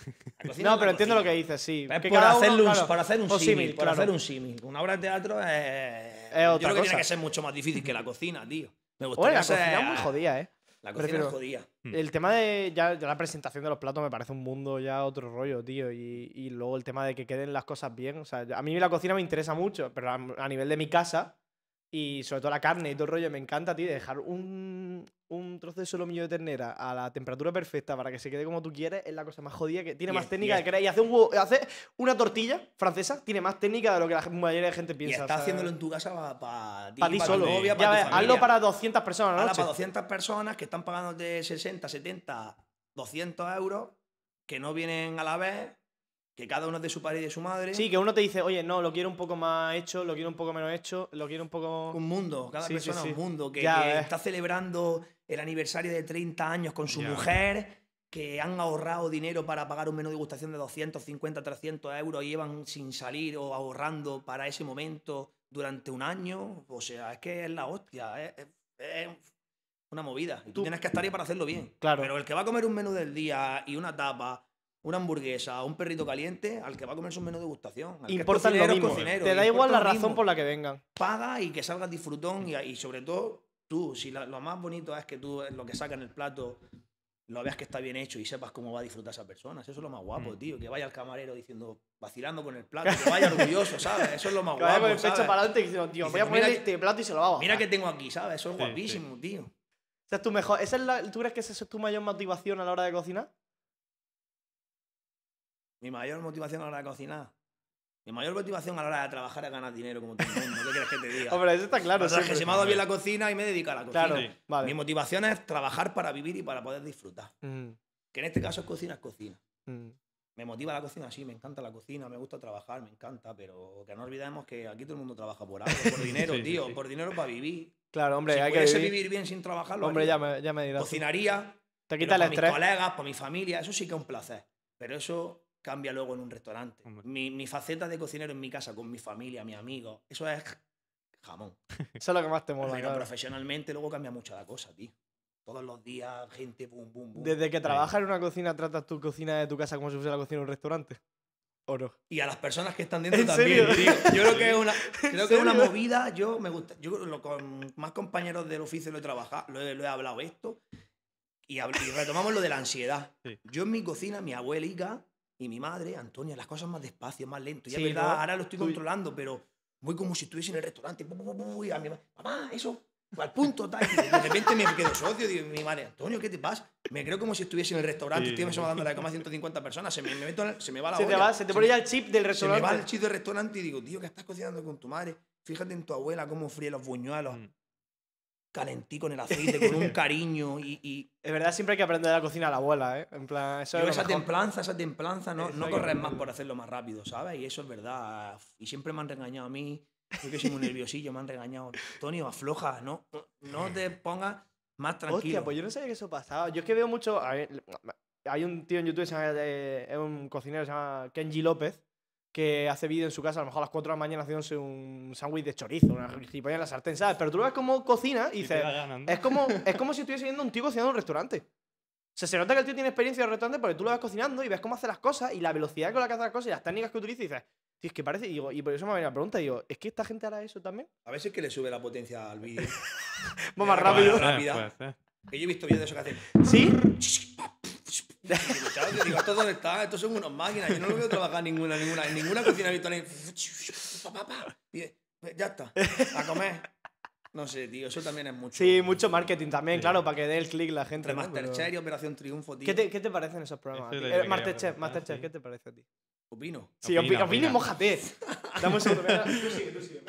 No, pero entiendo lo que dices, sí. Es por, hacerle un, claro, por hacer un símil, símil, por claro. hacer un símil. Una obra de teatro es, Es yo otra creo que cosa. tiene que ser mucho más difícil que la cocina, tío. Me Oye, gustaría la cocina es muy jodida, ¿eh? La cocina refiero- es jodida. Hmm. El tema de ya, ya la presentación de los platos me parece un mundo ya otro rollo, tío. Y, y luego el tema de que queden las cosas bien. O sea, a mí la cocina me interesa mucho, pero a, a nivel de mi casa y sobre todo la carne y todo el rollo, me encanta, tío, dejar un, un trozo de solomillo de ternera a la temperatura perfecta para que se quede como tú quieres es la cosa más jodida que tiene Y más técnica y de es- creer. Y hacer, un huevo- hacer una tortilla francesa tiene más técnica de lo que la mayoría de gente Y piensa. estás o sea, haciéndolo en tu casa para ti, para ti pa' tu solo. novia, ya para ves, hazlo para 200 personas. Ahora para 200 personas que están pagándote 60, 70, 200 euros, que no vienen a la vez, que cada uno es de su padre y de su madre. Sí, que uno te dice, oye, no, lo quiero un poco más hecho, lo quiero un poco menos hecho, lo quiero un poco. Un mundo, cada Sí, persona sí. un mundo, que, que está celebrando el aniversario de 30 años con su Ya. mujer, que han ahorrado dinero para pagar un menú de degustación de 250, 300 euros y llevan sin salir o ahorrando para ese momento durante un año. O sea, es que es la hostia, es, una movida. Y tú, Tú- tienes que estar ahí para hacerlo bien. Claro. Pero el que va a comer un menú del día y una tapa, una hamburguesa, un perrito caliente, al que va a comerse un menú de. Al que es Importa lo mismo. cocinero, Te da igual la razón mismo por la que vengan. paga y que salgas disfrutón y, y sobre todo tú, si la- lo más bonito es que tú lo que sacas en el plato lo veas que está bien hecho y sepas cómo va a disfrutar esa persona. Eso es lo más guapo, Mm. tío. Que vaya al camarero diciendo, vacilando con el plato, que vaya orgulloso, ¿sabes? Eso es lo más Que vaya guapo, con el pecho para adelante y diciendo, tío, voy a que- este plato y se lo bajar. Mira que tengo aquí, ¿sabes? Eso es Sí, sí. guapísimo, tío. Esa es tu mejor. ¿Esa es la- ¿Tú crees que esa es tu mayor motivación a la hora de cocinar? Mi mayor motivación a la hora de cocinar. Mi mayor motivación a la hora de trabajar es ganar dinero como todo el mundo. ¿Qué quieres que te diga? Hombre, eso está claro. O sea, que se me ha dado bien la cocina y me dedico a la cocina. Claro, Sí. vale. Mi motivación es trabajar para vivir y para poder disfrutar. Mm, Que en este caso es cocina, es cocina. mm. Me motiva la cocina, sí, me encanta la cocina, me gusta trabajar, me encanta, pero que no olvidemos que aquí todo el mundo trabaja por algo, por dinero, Sí, tío, sí. por dinero para vivir. Claro, hombre, si hay que vivir. vivir bien sin trabajar, lo Hombre, ya me, ya me dirás. Cocinaría, Te quita el para mis estrés. colegas, para mi familia, eso sí que es un placer. Pero eso cambia luego en un restaurante. Mi, mi faceta de cocinero en mi casa, con mi familia, mis amigos, eso es jamón. Eso es lo que más te mola, Pero claro. profesionalmente luego cambia mucho la cosa, tío. Todos los días, gente, boom, boom, boom. Desde que trabajas en una cocina, ¿tratas tu cocina de tu casa como si fuese la cocina de un restaurante? ¿O no? Y a las personas que están dentro ¿En también, tío. Yo creo que es una, creo que es una movida. Yo me gusta. Yo lo- con más compañeros del oficio lo he trabajado, lo he, lo he hablado esto. Y retomamos lo de la ansiedad. Sí. Yo en mi cocina, mi abuelica y mi madre, Antonia, las cosas más despacio, más lento. Y Sí, es verdad, ¿no? ahora lo estoy controlando, pero voy como si estuviese en el restaurante. Y a mi ma- mamá, eso, al punto, tal. Y de repente me quedo socio. Digo, mi madre, Antonio, ¿qué te pasa? Me creo como si estuviese en el restaurante, Sí. estoy dando la cama a 150 personas. Se me, me meto se me va la Se te, olla. va, se te pone ya el chip del se me restaurante. va el chip del restaurante y digo, tío, que estás cocinando con tu madre. Fíjate en tu abuela cómo fríe los buñuelos, Mm. Calentico en el aceite, con un cariño. Y, y Es verdad, siempre hay que aprender a la cocina a la abuela, ¿eh? En plan, eso es esa mejor. templanza, esa templanza, no, Eso no que corres más por hacerlo más rápido, ¿sabes? Y eso es verdad. Y siempre me han regañado a mí. Yo que soy muy nerviosillo, me han regañado. Antonio, afloja, no, no te pongas más tranquilo. Hostia, pues yo no sabía que eso pasaba. Yo es que veo mucho. hay un tío en YouTube, eh, es un cocinero, se llama Kenji López, que hace vídeo en su casa, a lo mejor a las 4 de la mañana haciéndose un sándwich de chorizo, una gilipollas en la sartén, ¿sabes? Pero tú lo ves como cocina y Y dices. Es como, es como si estuviese viendo un tío cocinando en un restaurante. O sea, se nota que el tío tiene experiencia en el restaurante porque tú lo ves cocinando y ves cómo hace las cosas y la velocidad con la que hace las cosas y las técnicas que utiliza y dices, tío, es que parece. Y, digo, y por eso me venido la pregunta, digo, ¿es que esta gente hará eso también? A veces que le sube la potencia al vídeo. Va más rápido. rápida. Que yo he visto vídeos de eso que hacen. ¿Sí? Yo digo, ¿estos dónde están? Estos son unas máquinas. Yo no lo veo trabajar en ninguna, ninguna, en ninguna cocina pa. Y, eh, Ya está. A comer. No sé, tío. Eso también es mucho. Sí, mucho marketing también, Sí. claro, para que dé el clic la gente. ¿no? Pero- Masterchef y Operación Triunfo, tío. ¿Qué te, ¿Qué te parecen esos programas? Eh, Masterchef, Masterchef, sí. ¿qué te parece a ti? Opino. Sí, Opina, opina, opina y opina. mójate. Dame un segundo. mira, Tú sigue, tú sigue.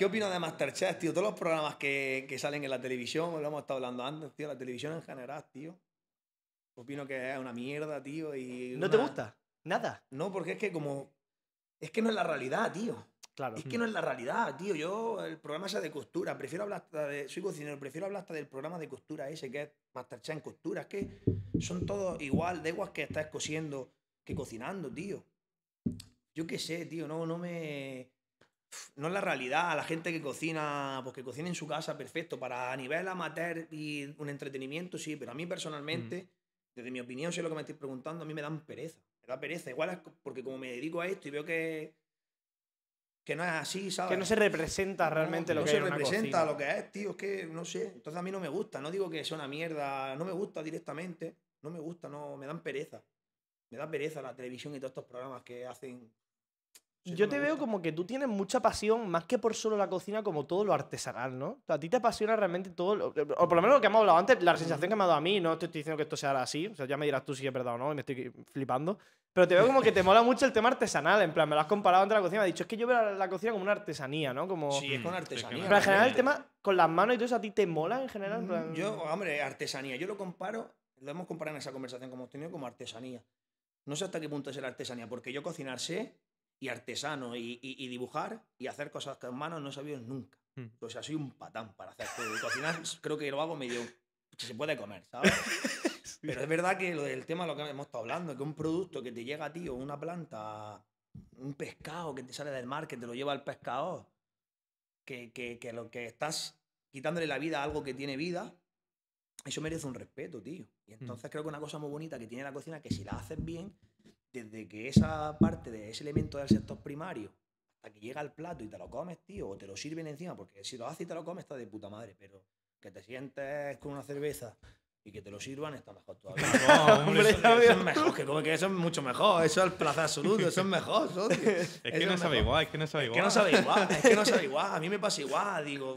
¿Qué opino de Masterchef, tío? Todos los programas que, que salen en la televisión, lo hemos estado hablando antes, tío. La televisión en general, tío. Opino que es una mierda, tío. Y ¿No te gusta? Nada. No, porque es que como... Es que no es la realidad, tío. Claro. Es que no es la realidad, tío. Yo, el programa ese de costura, prefiero hablar hasta de. Soy cocinero, prefiero hablar hasta del programa de costura ese, que es Masterchef en costura. Es que son todos igual, da igual que estés cosiendo que cocinando, tío. Yo qué sé, tío, no, no me. No es la realidad. La gente que cocina, pues que cocina en su casa, perfecto. Para a nivel amateur y un entretenimiento, sí, pero a mí personalmente, desde mi opinión, si es lo que me estoy preguntando, a mí me dan pereza. Me da pereza. Igual es porque como me dedico a esto y veo que. Que no es así, ¿sabes? Que no se representa realmente no, lo no que se es una representa cocina. lo que es, tío. Es que no sé. Entonces a mí no me gusta. No digo que sea una mierda. No me gusta directamente. No me gusta, no. Me dan pereza. Me da pereza la televisión y todos estos programas que hacen. Sé, Yo te veo como que tú tienes mucha pasión, más que por solo la cocina, como todo lo artesanal, ¿no? O sea, a ti te apasiona realmente todo, lo- o por lo menos lo que hemos hablado antes, la sensación que me ha dado a mí, no te estoy diciendo que esto sea así, o sea, ya me dirás tú si es verdad o no, y me estoy flipando, pero te veo como que te mola mucho el tema artesanal, en plan, me lo has comparado entre la cocina, me has dicho, es que yo veo la, la cocina como una artesanía, ¿no? Como... Sí, es con sí, artesanía. pero en general el tema con las manos y todo eso, ¿a ti te mola en general? En Mm, plan- Yo, hombre, artesanía. Yo lo comparo, lo hemos comparado en esa conversación que hemos tenido como artesanía. No sé hasta qué punto es la artesanía, porque yo cocinar sé y artesano y, y- y dibujar y hacer cosas con manos no he sabido nunca. Mm. O sea, soy un patán para hacer todo. Y cocinar creo que lo hago medio... Se puede comer, ¿sabes? Pero es verdad que lo del tema, lo que hemos estado hablando, que un producto que te llega a ti o una planta, un pescado que te sale del mar, que te lo lleva el pescador, que, que, que lo que estás quitándole la vida a algo que tiene vida, eso merece un respeto, tío. Y entonces creo que una cosa muy bonita que tiene la cocina que si la haces bien, desde que esa parte de ese elemento del sector primario hasta que llega al plato y te lo comes, tío, o te lo sirven encima, porque si lo haces y te lo comes está de puta madre, pero que te sientes con una cerveza y que te lo sirvan está mejor todavía. No, hombre, Eso, es mejor, que que eso es mucho mejor, eso es el placer absoluto, eso es mejor, socio. Es que no es sabe igual, es que no sabe Es igual. que no sabe igual, es que no sabe igual. A mí me pasa igual. Digo,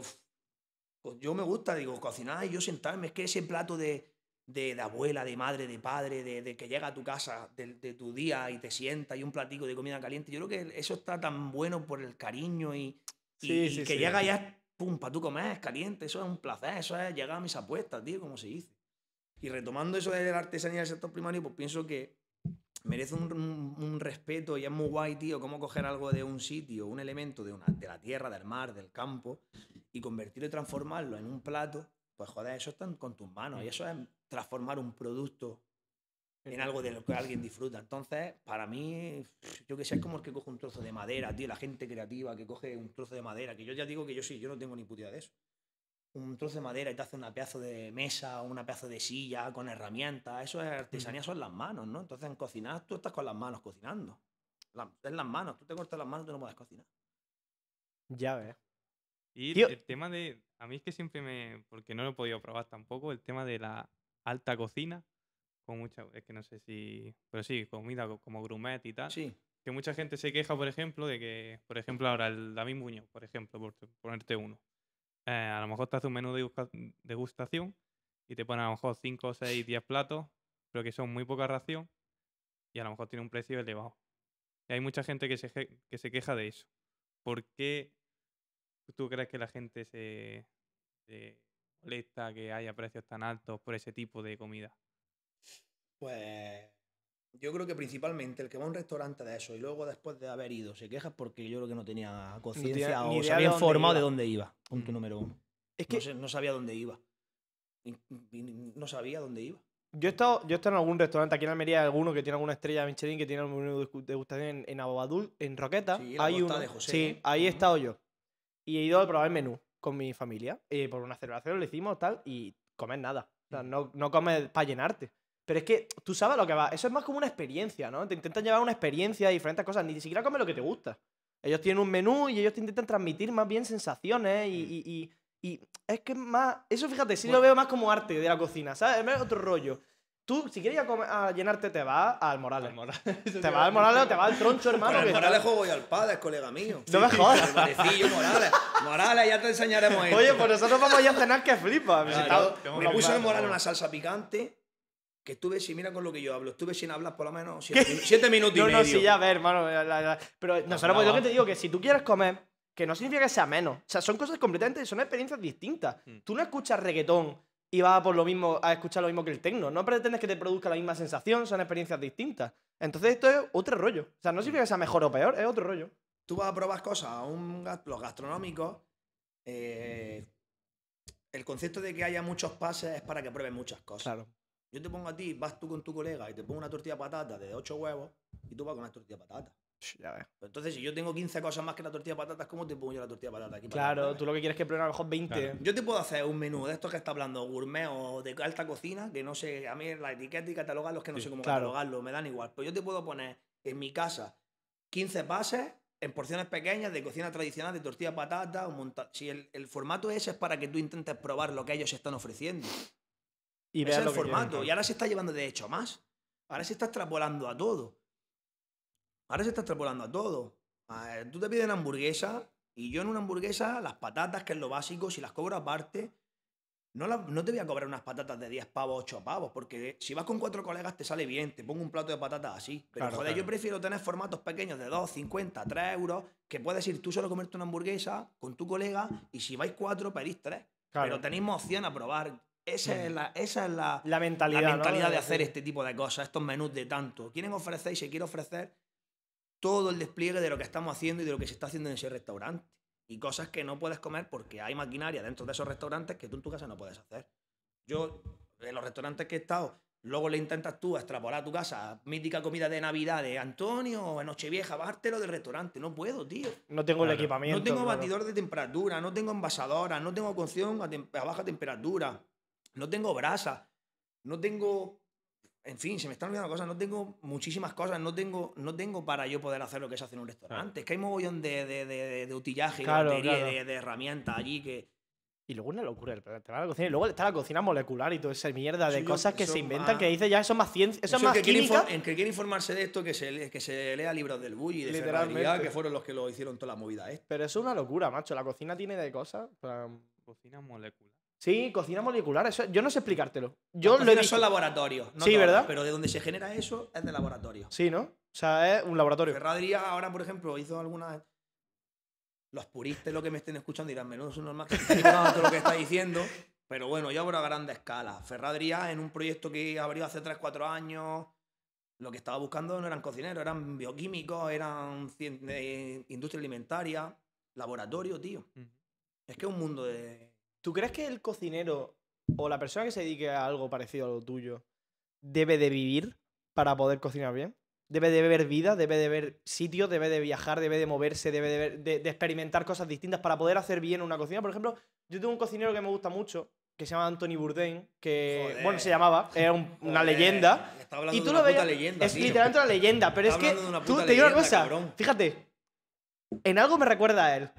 yo me gusta, digo, cocinar y yo sentarme. Es que ese plato de, de, de abuela, de madre, de padre, de, de que llega a tu casa de, de tu día y te sienta y un platico de comida caliente. Yo creo que eso está tan bueno por el cariño y, y- Sí, y sí, que sí. llega ya, pum, para tú comer, es caliente. Eso es un placer, eso es llegar a mis apuestas, tío, como se dice. Y retomando eso de la artesanía del sector primario, pues pienso que merece un, un- un respeto y es muy guay, tío, cómo coger algo de un sitio, un elemento de, una, de la tierra, del mar, del campo, y convertirlo y transformarlo en un plato. Pues joder, eso está con tus manos. Y eso es transformar un producto en algo de lo que alguien disfruta. Entonces, para mí, yo que sé, es como el que coge un trozo de madera, tío, la gente creativa que coge un trozo de madera, que yo ya digo que yo sí, yo no tengo ni puta de eso. Un trozo de madera y te hace una pedazo de mesa o una pedazo de silla con herramientas, eso es artesanía, son las manos, ¿no? Entonces, en cocinar, tú estás con las manos cocinando. La- es las manos, tú te cortas las manos, tú no puedes cocinar. Ya ves. Y Tío- el tema de. A mí es que siempre me. Porque no lo he podido probar tampoco. El tema de la alta cocina. Con mucha. Es que no sé si. Pero sí, comida co- como grumet y tal. Sí, Que mucha gente se queja, por ejemplo, de que. Por ejemplo, ahora el David Muñoz, por ejemplo, por ponerte uno. eh, a lo mejor te hace un menú de degusta- degustación. Y te pone a lo mejor 5, 6, 10 platos. Pero que son muy poca ración. Y a lo mejor tiene un precio elevado. Y hay mucha gente que se, que se queja de eso. ¿Por qué tú crees que la gente se, se molesta que haya precios tan altos por ese tipo de comida? Pues yo creo que principalmente el que va a un restaurante de eso y luego después de haber ido se queja es porque yo creo que no tenía conciencia o se había informado de dónde iba. Punto Mm. número uno. Es que No, sé- no sabía dónde iba. No sabía dónde iba. yo he, estado, yo he estado en algún restaurante aquí en Almería, alguno que tiene alguna estrella de Michelin, que tiene un menú de degustación en, en Abobadul, en Roqueta. Sí, la hay uno. de José, sí, ¿no? ahí he estado yo. Y he ido a probar el menú con mi familia. eh, por una celebración lo hicimos tal, y comer nada. O sea, no, no comes para llenarte. Pero es que tú sabes lo que va. Eso es más como una experiencia, ¿no? Te intentan llevar una experiencia, diferentes cosas. Ni siquiera comes lo que te gusta. Ellos tienen un menú y ellos te intentan transmitir más bien sensaciones y, y- y- y es que es más... Eso, fíjate, sí lo Bueno. veo más como arte de la cocina, ¿sabes? Es otro rollo. Tú, si quieres ir a, comer- a llenarte, te vas al Morales. Te vas al Morales o te vas al troncho, hermano. Con el que Morales juego yo al padre, es colega mío. No me jodas. Morales. Morales, ya te enseñaremos esto. Oye, pues nosotros vamos a ir a cenar que flipa. Claro, me el probar, Morales una salsa picante que estuve sin, mira con lo que yo hablo, estuve sin hablar por lo menos siete, min- siete minutos No, y no, medio. sí, ya ver, hermano. la- la- la- Pero nosotros, pues yo que te digo que si tú quieres comer, que no significa que sea menos. O sea, son cosas completamente, son experiencias distintas. Mm. Tú no escuchas reggaetón y vas a por lo mismo a escuchar lo mismo que el tecno. No pretendes que te produzca la misma sensación, son experiencias distintas. Entonces esto es otro rollo. O sea, no significa que sea mejor o peor, es otro rollo. Tú vas a probar cosas un, los gastronómicos. eh, el concepto de que haya muchos pases es para que pruebes muchas cosas. Claro. Yo te pongo a ti, vas tú con tu colega y te pongo una tortilla de patata de 8 huevos y tú vas con una tortilla de patata. Ya ves. Pero entonces, si yo tengo 15 cosas más que la tortilla de patatas, ¿cómo te pongo yo la tortilla de patata aquí? para Claro, tú lo que quieres es que pruebe a lo mejor 20. Claro. Yo te puedo hacer un menú de estos que está hablando, gourmet o de alta cocina, que no sé, a mí la etiqueta y catalogarlos que no Sí, sé cómo claro. catalogarlo, me dan igual. Pues yo te puedo poner en mi casa 15 pases en porciones pequeñas de cocina tradicional, de tortilla de patata, un monta- Si el, el formato ese es para que tú intentes probar lo que ellos están ofreciendo. Y veas es el quieren. formato. Y ahora se está llevando de hecho más. Ahora se está extrapolando a todo. Ahora se está extrapolando a todo. Ah, Tú te pides una hamburguesa y yo en una hamburguesa, las patatas, que es lo básico, si las cobro aparte, no, la- no te voy a cobrar unas patatas de 10 pavos, 8 pavos, porque si vas con cuatro colegas te sale bien, te pongo un plato de patatas así. Pero Claro, joder, yo claro. prefiero tener formatos pequeños de 2, 50, 3 euros, que puedes ir tú solo a comerte una hamburguesa con tu colega y si vais cuatro pedís tres. Claro. Pero tenéis opción a probar. Esa es la, esa es la, La mentalidad. la ¿no? mentalidad de hacer este tipo de cosas, estos menús de tanto. Quieren ofrecer y se quiere ofrecer todo el despliegue de lo que estamos haciendo y de lo que se está haciendo en ese restaurante. Y cosas que no puedes comer porque hay maquinaria dentro de esos restaurantes que tú en tu casa no puedes hacer. Yo, en los restaurantes que he estado, luego le intentas tú extrapolar a tu casa mítica comida de Navidad de Antonio o en Nochevieja, bajártelo del restaurante. No puedo, tío. No tengo el equipamiento. No tengo claro. batidor de temperatura, no tengo envasadora, no tengo cocción a, tem- a baja temperatura, no tengo brasa, no tengo. En fin, se me están olvidando cosas, no tengo muchísimas cosas, no tengo, no tengo para yo poder hacer lo que se hace en un restaurante. Es que hay mogollón de, de, de, de utillaje, y de Claro, batería, claro. de, de herramientas allí que. Y luego una locura el tema de la cocina. Y luego está la cocina molecular y toda esa mierda de Sí, cosas que eso se inventan más- que dice ya eso es más ciencia, eso, es el más que quiere química. el que quiere informarse de esto, que se, le- que se lea libros del Bulli y de Literalmente. Que fueron los que lo hicieron toda la movida. Pero eso es una locura, macho. La cocina tiene de cosas. en Cocina molecular. Sí, cocina molecular. Eso, yo no sé explicártelo. Yo lo he visto. son laboratorios. no Sí, todas, ¿verdad? Pero de donde se genera eso es de laboratorio. Sí, ¿no? O sea, es un laboratorio. Ferradría ahora, por ejemplo, hizo algunas. Los puristas, lo que me estén escuchando, dirán, menudo es normal que todo lo que está diciendo. Pero bueno, yo abro a grande escala. Ferradría, en un proyecto que abrió hace 3-4 años, lo que estaba buscando no eran cocineros, eran bioquímicos, eran cien- de industria alimentaria, laboratorio, tío. Es que es un mundo de. ¿Tú crees que el cocinero o la persona que se dedique a algo parecido a lo tuyo debe de vivir para poder cocinar bien. Debe de ver vida, debe de ver sitios, debe de viajar, debe de moverse, debe de, ver- de- de experimentar cosas distintas para poder hacer bien una cocina. Por ejemplo, yo tengo un cocinero que me gusta mucho, que se llama Anthony Bourdain, que, Joder. bueno, se llamaba, era un- una leyenda. Y de tú una lo veías, leyenda, es tío. literalmente una leyenda, pero Está es que de tú, te digo una cosa, cabrón. fíjate, en algo me recuerda a él.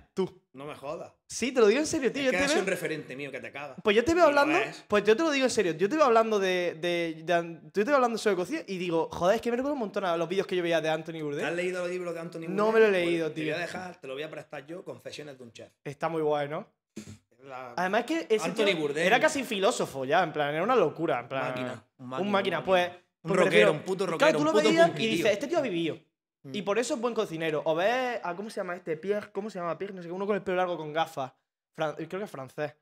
No me jodas. Sí, te lo digo en serio, tío. Es yo te veo- un referente mío que te caga. Pues yo te veo hablando. es. Pues yo te lo digo en serio. Yo te veo hablando de. de, de- yo te veo hablando sobre cocina y digo, joder, es que me recuerda un montón a los vídeos que yo veía de Anthony ¿Te has Bourdain. leído los libros de Anthony No Bourdain? me lo he Pues leído, Te tío. voy a dejar, te lo voy a prestar yo, Confesiones de un chef. Está muy guay, ¿no? La Además es que ese Anthony Bourdain. era casi filósofo ya, en plan, era una locura. En plan, máquina, un máquina. un máquina. pues Un rockero, un puto Claro, rockero, tú un lo puto veías y dices, este tío ha vivido. Y Mm. por eso es buen cocinero. O ves a, ¿cómo se llama este? Pierre, ¿cómo se llama Pierre? No sé qué, uno con el pelo largo con gafas. Fran- creo que es francés.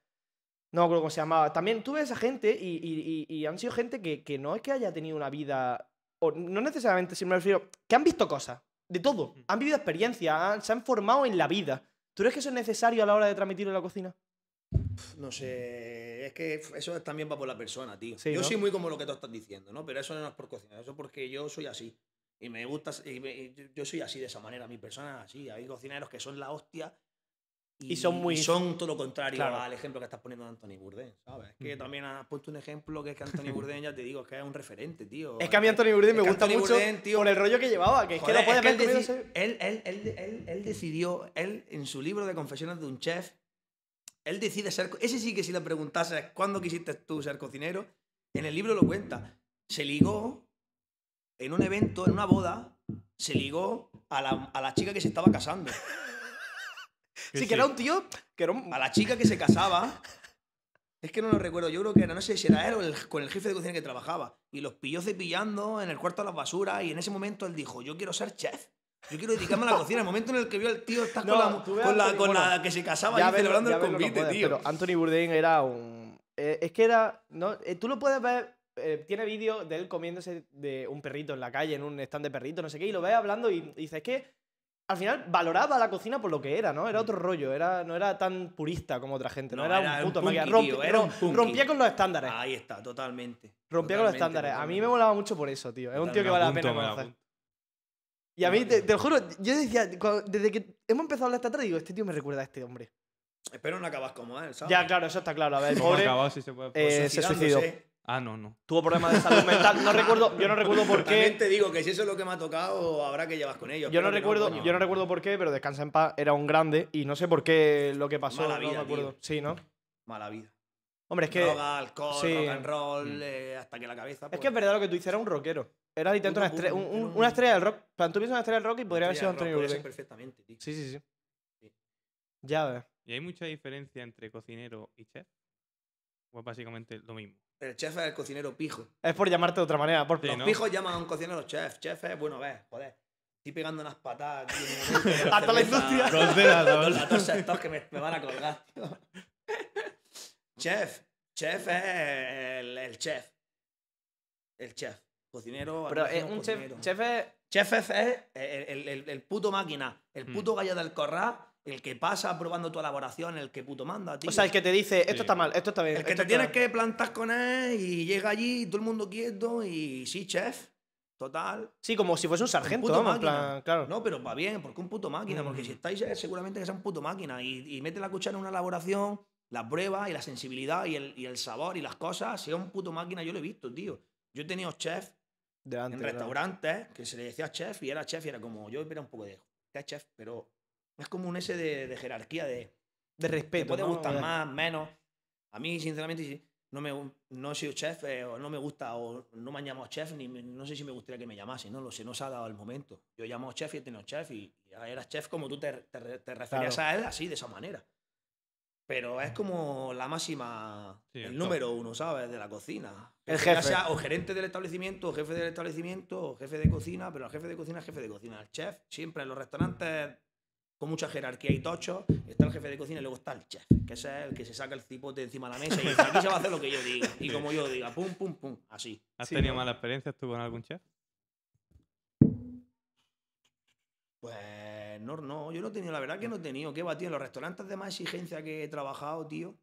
No me acuerdo cómo se llamaba. También tuve esa gente y, y- y- y han sido gente que, que no es que haya tenido una vida. O no necesariamente, si me refiero. Que han visto cosas. De todo. Han vivido experiencias. han- se han formado en la vida. ¿Tú crees que eso es necesario a la hora de transmitirlo en la cocina? No sé, es que eso también va por la persona, tío. Sí, yo ¿no? soy muy como lo que tú estás diciendo, ¿no? Pero eso no es por cocinar, eso es porque yo soy así. Y me gusta, y me- y yo- soy así de esa manera, mi persona es así. Hay cocineros que son la hostia. Y son muy- son todo lo contrario Claro. al ejemplo que estás poniendo de Anthony Bourdain, ¿sabes? Es que también has puesto un ejemplo que es que Anthony Bourdain, ya te digo, es que es un referente, tío. Es que a mí Anthony Bourdain me es que gusta Anthony mucho Bourdain, tío, por el rollo que llevaba. Que es Joder, lo es que él, comiéndose- deci- él, él- él- él- él decidió, él en su libro de Confesiones de un Chef, él decide ser. Ese sí que si le preguntases cuándo quisiste tú ser cocinero, en el libro lo cuenta. Se ligó en un evento, en una boda, se ligó a la, a la chica que se estaba casando. Sí, que era un tío. Que era un. A la chica que se casaba. Es que no lo recuerdo, yo creo que era, no sé si era él o el- con el jefe de cocina que trabajaba. Y los pilló cepillando en el cuarto de las basuras y en ese momento él dijo, yo quiero ser chef. Yo quiero dedicarme a la cocina. El momento en el que vio al tío estar No, con, la, con, la, con la bueno, que se casaba Ya y celebrando ya el verlo no convite, puedes, tío. Pero Anthony Bourdain era un. eh, es que era. No, eh, tú lo puedes ver. Eh, tiene vídeos de él comiéndose de un perrito en la calle, en un stand de perrito, no sé qué, y lo ves hablando y, y dices es que al final valoraba la cocina por lo que era, ¿no? Era otro rollo, era, no era tan purista como otra gente, no, No, era, era un un puto punky. Rompi- tío, era un punky. rompía con los estándares. Ahí está, totalmente. rompía con los Totalmente, estándares. A mí me totalmente. molaba mucho por eso, tío. Es un tío que vale la pena conocer. Y a mí, te, te lo juro, yo decía, cuando- desde que hemos empezado a hablar esta tarde, digo, este tío me recuerda a este hombre. Espero no acabas como él, ¿sabes? Ya, claro, eso está claro. A ver, el ¿Cómo ha pobre acabado si se puede? eh, se suicidó. Ah, no, no. tuvo problemas de salud mental. No recuerdo, yo no recuerdo por También qué. te digo que si eso es lo que me ha tocado, habrá que llevar con ellos. Yo no recuerdo, yo no recuerdo por qué, pero Descansa en paz era un grande y no sé por qué lo que pasó, Mala no vida, me acuerdo. tío. Sí, ¿no? Mala vida. Hombre, es que Droga, alcohol, sí. rock and roll, Mm. eh, hasta que la cabeza. es pues, que es verdad lo que tú dices, era un rockero. Era literalmente una, estre- un- un- una estrella del rock. En plan, tú piensas en una estrella del rock y podría haber sido ser Bourdain. perfectamente, tío. Sí, sí, sí. Sí. Ya ves. ¿Y hay mucha diferencia entre cocinero y chef? O es básicamente lo mismo. El chef es el cocinero pijo. Es por llamarte de otra manera. Por Sí, Los ¿no? pijos llaman a un cocinero chef. Chef es, bueno, ves, joder. Estoy pegando unas patadas. tío, con Hasta la industria. Condenador. Los dos sectores que me, me van a colgar, tío. Chef. Chef es el, el chef. El chef. Cocinero. Pero es un cocinero. chef, chef es Chef es el, el- el- el puto máquina, el Mm. puto gallo del corral, el que pasa probando tu elaboración, el que puto manda, tío. O sea, el que te dice, esto Sí. está mal, esto está bien. El que te tienes está- que plantar con él y llega allí, todo el mundo quieto y sí, chef. Total. Sí, como si fuese un Un sargento, puto vamos, en plan, claro. No, pero va bien, porque un puto máquina. Porque Mm. si estáis, eh, seguramente que sea un puto máquina. Y, y mete la cuchara en una elaboración, la prueba y la sensibilidad y el, y el sabor y las cosas. Si es un puto máquina, yo lo he visto, tío. Yo he tenido chef Delante, en restaurantes que se le decía chef y era chef y era como yo era un poco de ¿qué es chef pero es como un ese de, de jerarquía de De te respeto. puede ¿no? gustar Ya. más menos a mí sinceramente no me no he sido chef eh, o no me gusta o no me han llamado chef ni me- no sé si me gustaría que me llamasen no lo sé no se ha dado el momento yo he llamado chef y he tenido chef y, y ya eras chef como tú te, te te referías Claro. a él así de esa manera pero es como la máxima, Sí, el el número uno, ¿sabes? De la cocina. El Ya jefe. sea o gerente del establecimiento, o jefe del establecimiento, o jefe de cocina, pero el jefe de cocina es jefe de cocina. El chef, siempre en los restaurantes con mucha jerarquía y tocho, está el jefe de cocina y luego está el chef, que ese es el que se saca el cipote encima de la mesa y dice, aquí se va a hacer lo que yo diga. Y como yo diga, pum, pum, pum, así. ¿Has Sí, tenido ¿no? malas experiencias tú con algún chef? Pues no, no, yo no he tenido, la verdad que no he tenido. ¿Qué va, tío? En los restaurantes de más exigencia que he trabajado, tío,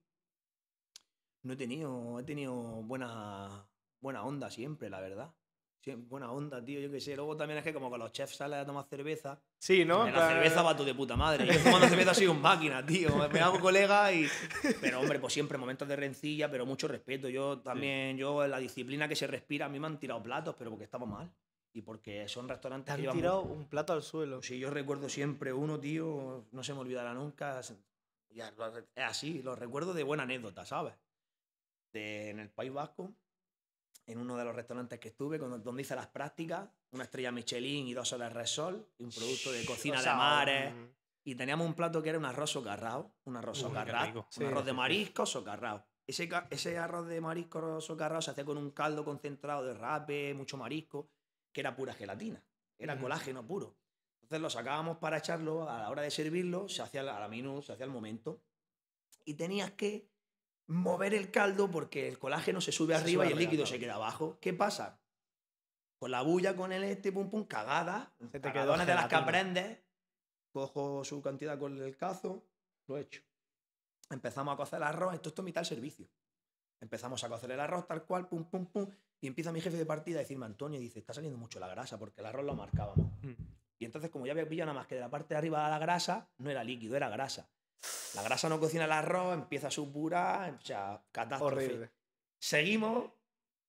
no he tenido, he tenido buena, buena onda siempre, la verdad. Sí, buena onda, tío, yo qué sé. Luego también es que como con los chefs sales a tomar cerveza. Sí, ¿no? La plan, cerveza va tú de puta madre. Yo tomando cerveza soy un máquina, tío. Me hago colega y. Pero hombre, pues siempre momentos de rencilla, pero mucho respeto. Yo también, yo en la disciplina que se respira, a mí me han tirado platos, pero porque estaba mal. Y porque son Te restaurantes han que llevan tirado un plato al suelo. Sí, yo recuerdo siempre uno, tío, no se me olvidará nunca. es así, lo recuerdo de buena anécdota, ¿sabes? De- en el País Vasco, en uno de los restaurantes que estuve, cuando- donde hice las prácticas, una estrella Michelin y dos soles Resol, y un producto de cocina O sea, de mares. Y teníamos un plato que era un arroz socarrao, un arroz Uy, socarrao, un Sí, arroz de marisco socarrao. Ese, ese arroz de marisco socarrao se hacía con un caldo concentrado de rape, mucho marisco, que era pura gelatina, era colágeno puro. Entonces lo sacábamos para echarlo, a la hora de servirlo, se hacía a la minuto, se hacía al momento. Y tenías que mover el caldo porque el colágeno se sube Se arriba sube y el líquido se queda abajo. ¿Qué pasa? Con la bulla, con el este, pum, pum, cagada. Se te quedó de las que aprendes. Cojo su cantidad con el cazo, lo echo. Empezamos a cocer el arroz, esto, es mitad del servicio. Empezamos a cocer el arroz tal cual, pum, pum, pum. Y empieza mi jefe de partida a decirme, Antonio, dice, está saliendo mucho la grasa porque el arroz lo marcábamos. Mm. Y entonces, como ya había pillado nada más que de la parte de arriba de la grasa, no era líquido, era grasa. La grasa no cocina el arroz, empieza a supurar, o sea, catástrofe. Horrible. Seguimos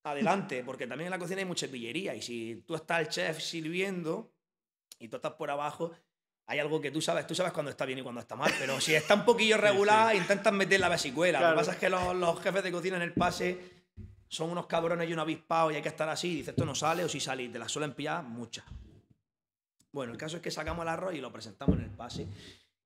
adelante, porque también en la cocina hay mucha pillería. Y si tú estás el chef sirviendo y tú estás por abajo, hay algo que tú sabes, tú sabes cuando está bien y cuando está mal. Pero si está un poquillo regular, intentas meter la vesicuela. Lo que pasa es que los, los jefes de cocina en el pase son unos cabrones y un avispado y hay que estar así. Dices, esto no sale o si sale y te la suelen pillar muchas. Bueno, el caso es que sacamos el arroz y lo presentamos en el pase.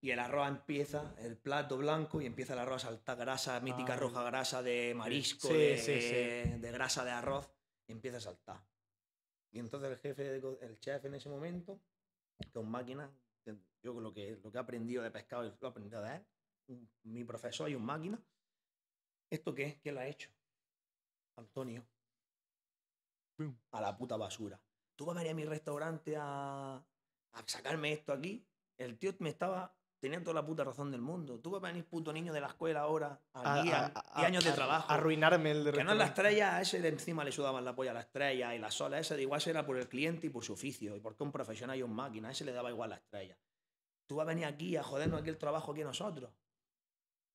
Y el arroz empieza, el plato blanco, y empieza el arroz a saltar grasa, mítica Ay. roja grasa de marisco, Sí, de, sí, sí. de grasa de arroz, y empieza a saltar. Y entonces el jefe, el chef en ese momento, con máquinas, yo lo que, lo que he aprendido de pescado, lo he aprendido de él, un- mi profesor y un máquina. ¿Esto qué? ¿Quién lo ha hecho? Antonio. A la puta basura. Tú vas a venir a mi restaurante a, a sacarme esto aquí. El tío me estaba. Tenía toda la puta razón del mundo. Tú vas a venir puto niño de la escuela ahora a, A- guía a- y a- años de a- trabajo. Arruinarme el de Que no es la estrella, a ese de encima le sudaban la polla a la estrella y la sola, ese de igual era por el cliente y por su oficio, y porque un profesional y un máquina, a ese le daba igual la estrella. Tú vas a venir aquí a jodernos aquí el trabajo aquí nosotros.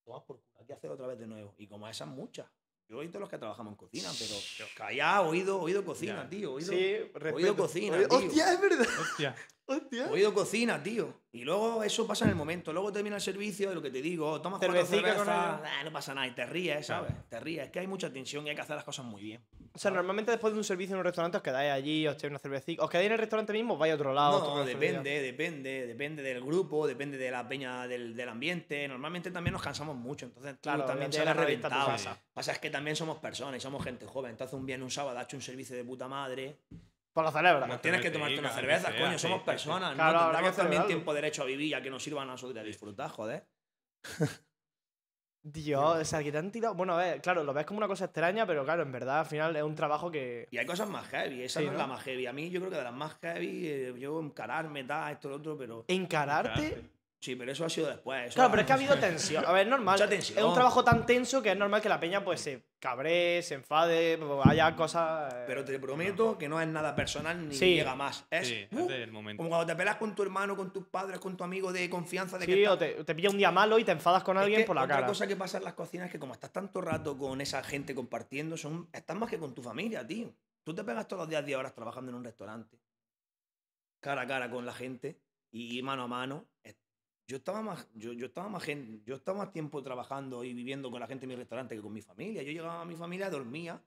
Tomas por culo, aquí a hacer otra vez de nuevo. Y como esas muchas. Yo oí todos los que trabajamos en cocina, pero callado, oído, oído cocina, Ya. tío. Oído, Sí, oído cocina, Oído- tío. Hostia, es verdad. Hostia. Hostia. Oído cocina, tío. Y luego eso pasa en el momento. Luego termina el servicio y lo que te digo, tomas cuatro cervezas, ello. ah, no pasa nada, y te ríes, Claro. ¿sabes? Te ríes. Es que hay mucha tensión y hay que hacer las cosas muy bien. O sea, normalmente después de un servicio en un restaurante os quedáis allí, os echáis una cervecita. ¿Os quedáis en el restaurante mismo o vais a otro lado? No, depende, depende, depende del grupo, depende de la peña del, del ambiente. Normalmente también nos cansamos mucho, entonces Claro, también sales llegas reventado a tu reventado. casa. Pasa es que también somos personas y somos gente joven. Entonces un viernes, un sábado, has hecho un servicio de puta madre. Pues lo celebras. Bueno, Tienes que tomarte cervezas, sea, coño, somos personas. Claro, ¿no? Tendremos también tiempo derecho a vivir y a que nos sirvan a nosotros a disfrutar, joder. Dios, o sea, que te han tirado. Bueno, a ver, claro, lo ves como una cosa extraña, pero claro, en verdad al final es un trabajo que. Y hay cosas más heavy, esa Sí, no, es ¿no? la más heavy. A mí yo creo que de las más heavy, eh, yo encararme, tal, esto, lo otro, pero... Encararte. Sí, pero eso ha sido después. eso Claro, pero es que ha habido tensión. A ver, es normal. Mucha Es un trabajo tan tenso que es normal que la peña pues se cabree, se enfade, pues, haya cosas. eh, Pero te prometo que no es nada personal ni Sí. llega más. Es Sí, uh, es del momento. como cuando te pelas con tu hermano, con tus padres, con tu amigo de confianza. De Sí, que o te, te pilla un día malo y te enfadas con Es alguien que por la otra cara. cosa que pasa en las cocinas es que como estás tanto rato con esa gente compartiendo, son, estás más que con tu familia, tío. Tú te pegas todos los días 10 horas trabajando en un restaurante, cara a cara con la gente y mano a mano. Yo estaba más, yo, yo estaba más gen- yo estaba más tiempo trabajando y viviendo con la gente en mi restaurante que con mi familia. Yo llegaba a mi familia, dormía,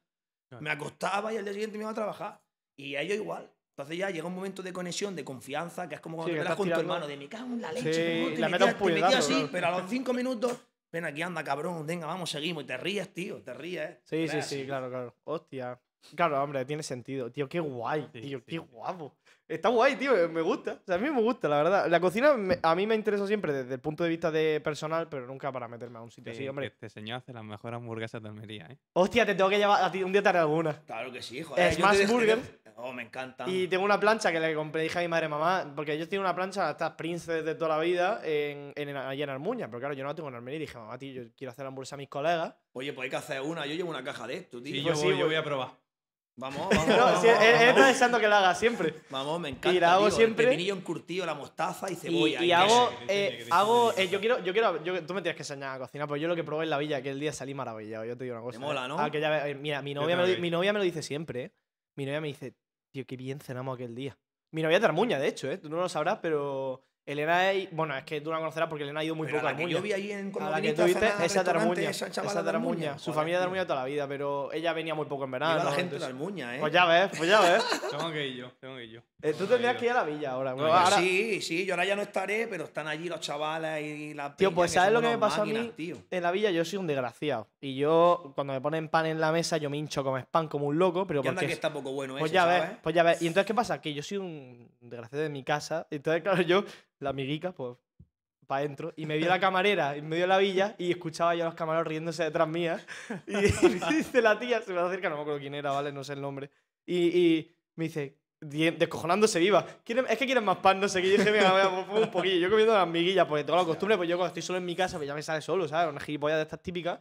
me acostaba y al día siguiente me iba a trabajar. Y a ellos igual. Entonces ya llega un momento de conexión, de confianza, que es como cuando Sí, te estás con tu tirando- hermano, de me cago en la Sí, leche. ¿cómo y te le metí metes un a- te metí así, pero a los cinco minutos, ven aquí, anda, cabrón, venga, vamos, seguimos. Y te ríes, tío, te ríes. Sí, Es sí, así. sí, claro, claro. Hostia. Claro, hombre, tiene sentido. Tío, qué guay, Sí, tío, sí, qué sí. guapo. Está guay, tío, me gusta. O sea, a mí me gusta, la verdad. La cocina me- a mí me interesa siempre desde el punto de vista de personal, pero nunca para meterme a un sitio así, hombre. que te enseñó a hacer las mejores hamburguesas de Almería, ¿eh? Hostia, te tengo que llevar a ti, un día te haré alguna. Claro que sí, joder. Smash Burger. Oh, me encanta. Y tengo una plancha que le compré, dije a mi madre, mamá, porque yo tengo una plancha, estas Princes de toda la vida, en, en, allá en Almuña, pero claro, yo no la tengo en Almería y dije, mamá, tío, yo quiero hacer hamburguesa a mis colegas. Oye, pues hay que hacer una. Yo llevo una caja de esto, tío. Sí, Pues yo, sí, voy, yo voy- voy a probar. Vamos, vamos. No, vamos, si vamos. deseando que lo haga siempre. Vamos, me encanta. Y la hago tío, siempre- El pepinillo encurtido, la mostaza y Y, cebolla. y hago, eh, hago eh, yo quiero, yo quiero, yo- tú me tienes que enseñar a cocinar, pues yo lo que probé en la villa aquel día salí maravillado, yo te digo una cosa. mola, ¿eh? ¿no? Que ya ve- eh, mira, mi novia, me lo, mi novia me lo dice siempre, ¿eh? Mi novia me dice, tío, qué bien cenamos aquel día. Mi novia es de Armuña, de hecho, ¿eh? Tú no lo sabrás, pero Elena es, bueno, es que tú la conocerás porque Elena ha ido muy Pero poco a la que Armuña. yo vi allí en A la que viniste tú a viste, cenar al esa es de Armuña. esa de Armuña. Su Joder, familia de. Armuña toda la vida, pero ella venía muy poco en verano. Iba la gente de entonces- Almuña, ¿eh? Pues ya ves, pues ya ves. Tengo que ir yo, tengo que ir yo. Eh, tú tendrías que ir a la villa ahora. No, Bueno, yo ahora Sí, sí, yo ahora ya no estaré, pero están allí los chavales y la Tío, pues ¿sabes lo que me pasó a mí? tío. En la villa yo soy un desgraciado. Y yo, cuando me ponen pan en la mesa, yo me hincho como pan como un loco, pero porque... que está poco bueno Pues ya ves, pues ya ves. Y entonces, ¿qué pasa? Que yo soy un desgraciado de mi casa. Entonces, claro, yo, la amiguica, pues, para adentro. Y me vio la camarera en medio de la villa y escuchaba yo a los camareros riéndose detrás mía. Y, dice la tía, se me acerca, no me acuerdo quién era, ¿vale? No sé el nombre. Y, y me dice, di- descojonándose viva. "¿Quieren- Es que quieren más pan, no sé qué. Y dije, venga, a pues, un poquillo. Yo comiendo las miguillas, porque tengo la costumbre, pues yo cuando estoy solo en mi casa, pues ya me sale solo, ¿sabes? Una gilipollas de estas típicas.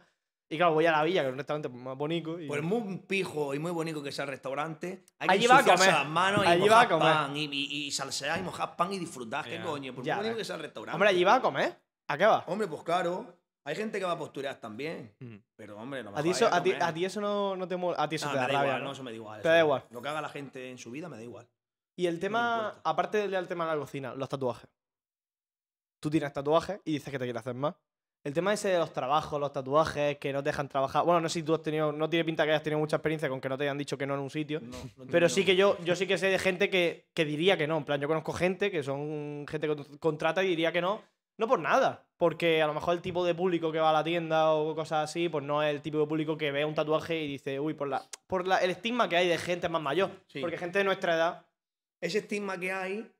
Y claro, voy a la villa, que es un restaurante más bonito. Y... Pues muy pijo y muy bonito que sea el restaurante. Hay Allí que va a ensuciarse comer. las manos y Allí va a mojar comer. pan y, y, y salsear y mojar pan y disfrutar. ¿Qué Ya. coño? Por Ya muy bonito ves. que sea el restaurante. Hombre, allí va a comer. ¿A qué va? Hombre, pues claro. Hay gente que va a posturear también. Mm. Pero, hombre, no me A ti, eso, a a, ti, comer. a ti eso no, no te mola. A ti eso No, te me da da rabia. igual, ¿no? no, eso me da igual. Te eso da me igual. Lo que haga la gente en su vida me da igual. Y el tema, importa. aparte del tema de la cocina, los tatuajes. Tú tienes tatuajes y dices que te quieres hacer más. El tema ese de los trabajos, los tatuajes, que no te dejan trabajar. Bueno, no sé si tú has tenido. No tiene pinta que hayas tenido mucha experiencia con que no te hayan dicho que no en un sitio. No, no Pero sí que yo, yo sí que sé de gente que, que diría que no. En plan, yo conozco gente que son gente que con- contrata y diría que no. No por nada. Porque a lo mejor el tipo de público que va a la tienda o cosas así, pues no es el tipo de público que ve un tatuaje y dice, uy, por la. Por la, el estigma que hay de gente más mayor. Sí. Porque gente de nuestra edad. Ese estigma que hay,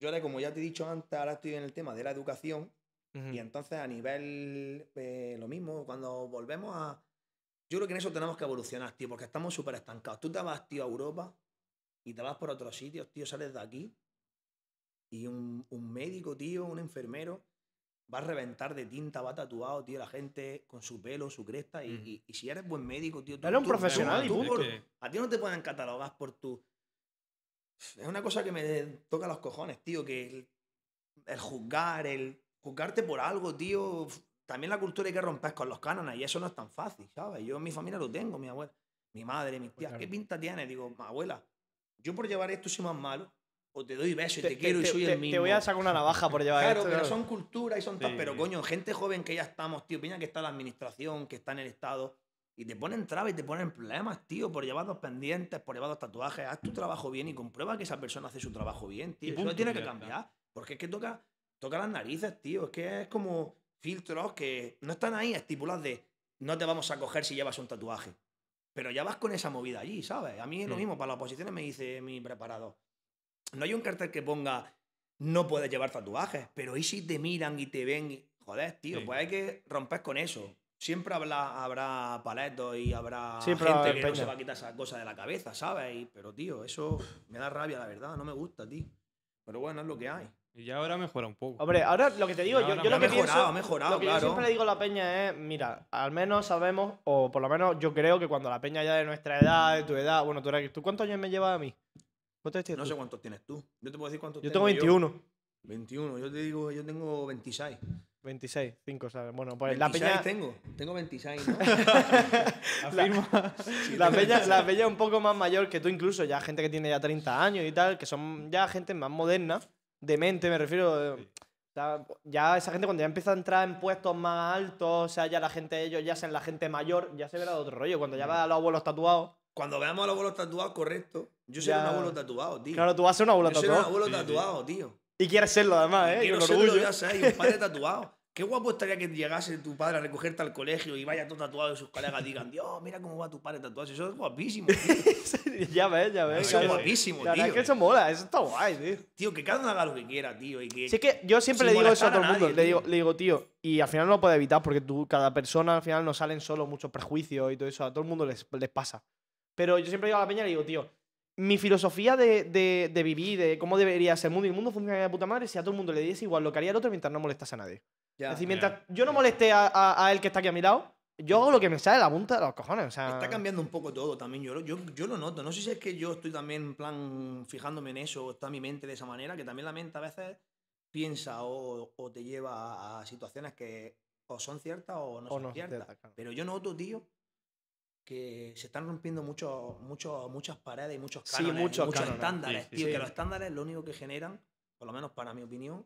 yo ahora, como ya te he dicho antes, ahora estoy en el tema de la educación. Ujú. Y entonces a nivel eh, lo mismo, cuando volvemos a... Yo creo que en eso tenemos que evolucionar, tío, porque estamos súper estancados. Tú te vas, tío, a Europa y te vas por otros sitios, tío, sales de aquí y un, un médico, tío, un enfermero va a reventar de tinta, va tatuado, tío, la gente con su pelo, su cresta. Y, Ujú. y- y si eres buen médico, tío... tú- Eres un tú- profesional tú- por- que- a ti no te pueden catalogar por tu... Es una cosa que me toca los cojones, tío, que el, el juzgar, el juzgarte por algo, tío... También la cultura hay que romper con los cánones y eso no es tan fácil, ¿sabes? Yo en mi familia lo tengo, mi abuela, mi madre, mis tías. claro. ¿Qué pinta tiene? Digo, abuela, yo por llevar esto soy más malo, o te doy beso y Te, te, quiero y soy te- el mismo. te voy a sacar una navaja por llevar Claro, esto. pero claro. son culturas y son tal. Sí. Pero coño, gente joven que ya estamos, tío, piensa que está la administración, que está en el Estado, y te ponen trabas y te ponen problemas, tío, por llevar dos pendientes, por llevar dos tatuajes. Haz tu trabajo bien y comprueba que esa persona hace su trabajo bien, tío. Y Eso punto, tiene y que cambiar. Porque es que toca, toca las narices, tío. Es que es como filtros que no están ahí estipulados de no te vamos a coger si llevas un tatuaje. Pero ya vas con esa movida allí, ¿sabes? A mí es lo Mm. mismo, para las oposiciones me dice mi preparador. No hay un cartel que ponga no puedes llevar tatuajes, pero ¿y si te miran y te ven? y- Joder, tío, Sí. pues hay que romper con eso. Siempre habrá, habrá paletos y habrá gente que no se va a quitar esa cosa de la cabeza, ¿sabes? Y- pero, tío, eso me da rabia, la verdad. No me gusta, tío. Pero bueno, es lo que hay. Y ya ahora mejora un poco. Hombre, ahora lo que te digo, yo, yo lo que ha mejorado, pienso, ha mejorado, lo que yo claro. siempre le digo a la peña es, mira, al menos sabemos, o por lo menos yo creo que cuando la peña ya de nuestra edad, de tu edad, bueno, tú, eres, ¿tú cuántos años me llevas a mí? ¿Cuántos tienes No tú? sé cuántos tienes tú. Yo te puedo decir cuántos Yo tengo tengo 21. 21. Yo te digo, yo tengo 26. 26, 5, ¿sabes? Bueno, pues la 26 peña, tengo. Tengo 26, ¿no? La, peña, la peña es un poco más mayor que tú incluso, ya gente que tiene ya 30 años y tal, que son ya gente más moderna, de mente me refiero. o sea, ya esa gente cuando ya empieza a entrar en puestos más altos, o sea, ya la gente, ellos ya sean la gente mayor, ya se verá de otro rollo. Cuando ya va a los abuelos tatuados, Cuando veamos a los abuelos tatuados, correcto. Yo soy Ya. un abuelo tatuado, tío. claro, tú vas a ser un abuelo Yo soy un tatuado. abuelo Sí, sí. tatuado, tío. Y quieres serlo además, ¿eh? Quiero serlo, orgullo. ya sé, y un padre tatuado. Qué guapo estaría que llegase tu padre a recogerte al colegio y vaya todo tatuado y sus colegas digan, Dios, mira cómo va tu padre tatuado. Eso es guapísimo, tío. ya ves, ya ves. Eso es guapísimo, La tío. es que eso mola, eso está guay, tío. Tío, que cada uno haga lo que quiera, tío. Y que... Si es que yo siempre le digo eso a todo el mundo. nadie, le, digo, le digo, tío, y al final no lo puedes evitar porque tú, cada persona al final nos salen solo muchos prejuicios y todo eso. A todo el mundo les, les pasa. Pero yo siempre digo a la peña, le digo, tío, mi filosofía de, de, de vivir, de cómo debería ser el mundo y el mundo funcionaría de puta madre si a todo el mundo le diese igual lo que haría el otro mientras no molestase a nadie. Ya. es decir, mientras yo no moleste a, a- a él que está aquí a mi lado, yo hago lo que me sale de la punta de los cojones. O sea, Está cambiando un poco todo también, yo, lo- yo, yo lo noto. No sé si es que yo estoy también en plan fijándome en eso, o está mi mente de esa manera, que también la mente a veces piensa o, o te lleva a, a situaciones que o son ciertas o no O son no ciertas. ciertas, claro. Pero yo noto, tío, que se están rompiendo mucho, mucho, muchas paredes y muchos Sí, cánones, y muchos muchos cánones. estándares, Sí, sí, tío, sí. que los estándares lo único que generan, por lo menos para mi opinión,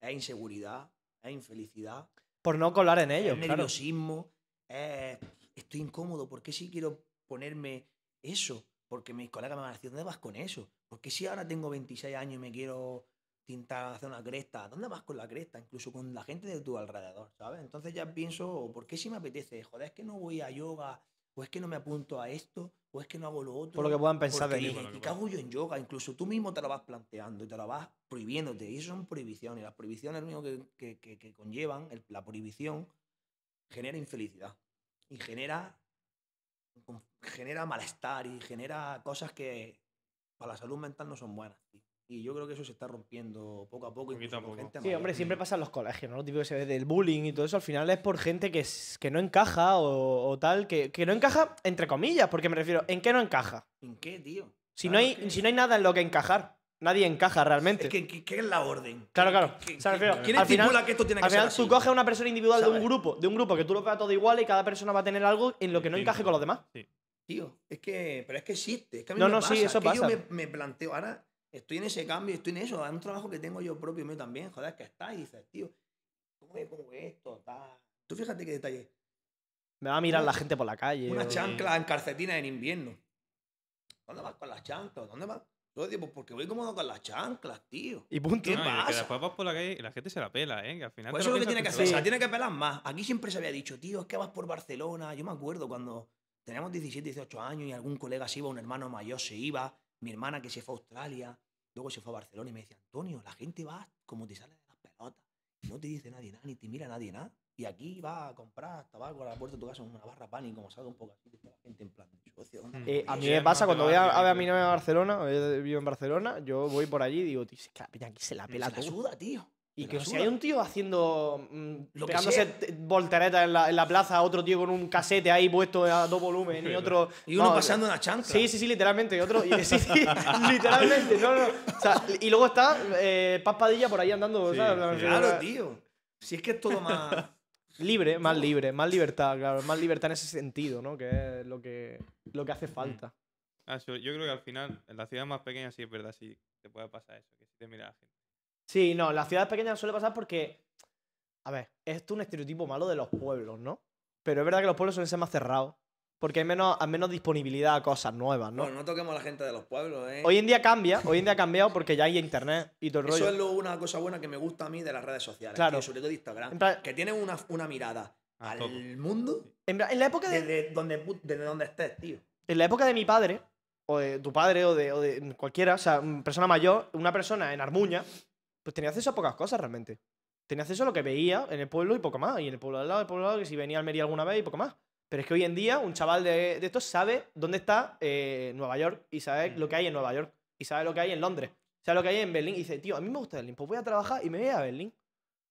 es inseguridad, es infelicidad, por no colar en ellos, es claro. nerviosismo, es, estoy incómodo, ¿por qué si quiero ponerme eso? Porque mis colegas me van a decir, ¿dónde vas con eso? Porque si ahora tengo 26 años y me quiero tintar, hacer una cresta, ¿dónde vas con la cresta? Incluso con la gente de tu alrededor, ¿sabes? Entonces ya pienso, ¿por qué si me apetece? Joder, es que no voy a yoga, o es que no me apunto a esto, o es que no hago lo otro. Por lo que puedan pensar de mí. dices, Por lo que ¿y qué hago yo en yoga? Incluso tú mismo te lo vas planteando y te lo vas prohibiéndote. Y eso son prohibiciones. Las prohibiciones lo único que, que- que- que conllevan, el- la prohibición, genera infelicidad. Y genera, genera malestar y genera cosas que para la salud mental no son buenas. Y yo creo que eso se está rompiendo poco a poco. Poquito a poco. gente Sí, mayor. hombre, siempre pasa en los colegios, ¿no? Lo típico que se ve del bullying y todo eso, al final es por gente que, es- que no encaja o, o tal, que, que no encaja entre comillas, porque me refiero, ¿en qué no encaja? ¿En qué, tío? Si no, hay, que- si no hay nada en lo que encajar, nadie encaja realmente. Es que, ¿qué- ¿qué es la orden? Claro, ¿Qué- claro. qué- O sea, me qué- refiero, ¿Quién al final- estipula que esto tiene que Al ser final así? tú coges a una persona individual de un grupo, de un grupo que tú lo veas todo igual y cada persona va a tener algo en lo que no encaje con los demás. Tío, es que, pero es que existe. Es que a mí No, me no, pasa, sí, eso es que pasa. Yo me, me planteo, ahora estoy en ese cambio, estoy en eso. Es un trabajo que tengo yo propio mío también. Joder, que está y dices, tío, ¿cómo me pongo esto? tal? Tú fíjate qué detalle. Me va a mirar la gente por la calle. Una o- chancla en calcetinas en invierno. ¿Dónde vas con las chanclas? ¿Dónde vas? Yo digo, pues porque voy cómodo con las chanclas, tío. Y punto. ¿Qué No, y de que pasa? después vas por la calle y la gente se la pela, ¿eh? Que al final Pues eso es lo que tiene que hacer. Se la tiene que pelar más. Aquí siempre se había dicho, tío, es que vas por Barcelona. Yo me acuerdo cuando teníamos 17, 18 años y algún colega se iba, un hermano mayor se iba, mi hermana que se fue a Australia, luego se fue a Barcelona y me decía, Antonio, la gente va como te sale de las pelotas. No te dice nadie nada, ni te mira nadie nada. Y aquí va a comprar tabaco a la puerta de tu casa en una barra pan y como salga un poco así, dice la gente en plan, socio, ¿dónde Mm. vas Eh, con a eso?". mí me pasa te cuando voy a ver a mi novia a Barcelona, eh, vivo en Barcelona, yo voy por allí y digo, tío, es que la peña aquí se la Se pela la todo. suda, tío. Y que si hay un tío haciendo. mm, Lo pegándose volteretas en la, en la plaza, otro tío con un casete ahí puesto a dos volúmenes y otro. Y uno pasando una chancla. Sí, sí, sí, literalmente. Y otro. Y, sí, sí, literalmente. No, no. O sea, y luego está eh, Paz Padilla por ahí andando, Sí, ¿sabes? sí. Claro, tío. Si es que es todo más. Libre, más libre, más libertad, claro. Más libertad en ese sentido, ¿no? Que es lo que, lo que hace falta. Ah, yo creo que al final, en las ciudades más pequeñas sí es verdad, sí te puede pasar eso, que si te mira la gente. Sí, no, las ciudades pequeñas suele pasar porque. A ver, esto es un estereotipo malo de los pueblos, ¿no? Pero es verdad que los pueblos suelen ser más cerrados. Porque hay menos, hay menos disponibilidad a cosas nuevas, ¿no? Bueno, no toquemos a la gente de los pueblos, ¿eh? Hoy en día cambia, hoy en día ha cambiado porque ya hay internet y todo el Eso rollo. es lo- una cosa buena que me gusta a mí de las redes sociales, Claro. tío, sobre todo de Instagram. Plan- que tienen una, una mirada A al todo. mundo En, plan, en la época de, desde donde, desde donde estés, tío. en la época de mi padre, o de tu padre, o de, o de cualquiera, o sea, una persona mayor, una persona en Armuña, pues tenía acceso a pocas cosas realmente. Tenía acceso a lo que veía en el pueblo y poco más. Y en el pueblo al lado, el pueblo al lado, que si venía a Almería alguna vez y poco más. Pero es que hoy en día un chaval de, de estos sabe dónde está eh, Nueva York y sabe lo que hay en Nueva York y sabe lo que hay en Londres. Sabe lo que hay en Berlín y dice, tío, a mí me gusta Berlín, pues voy a trabajar y me voy a Berlín.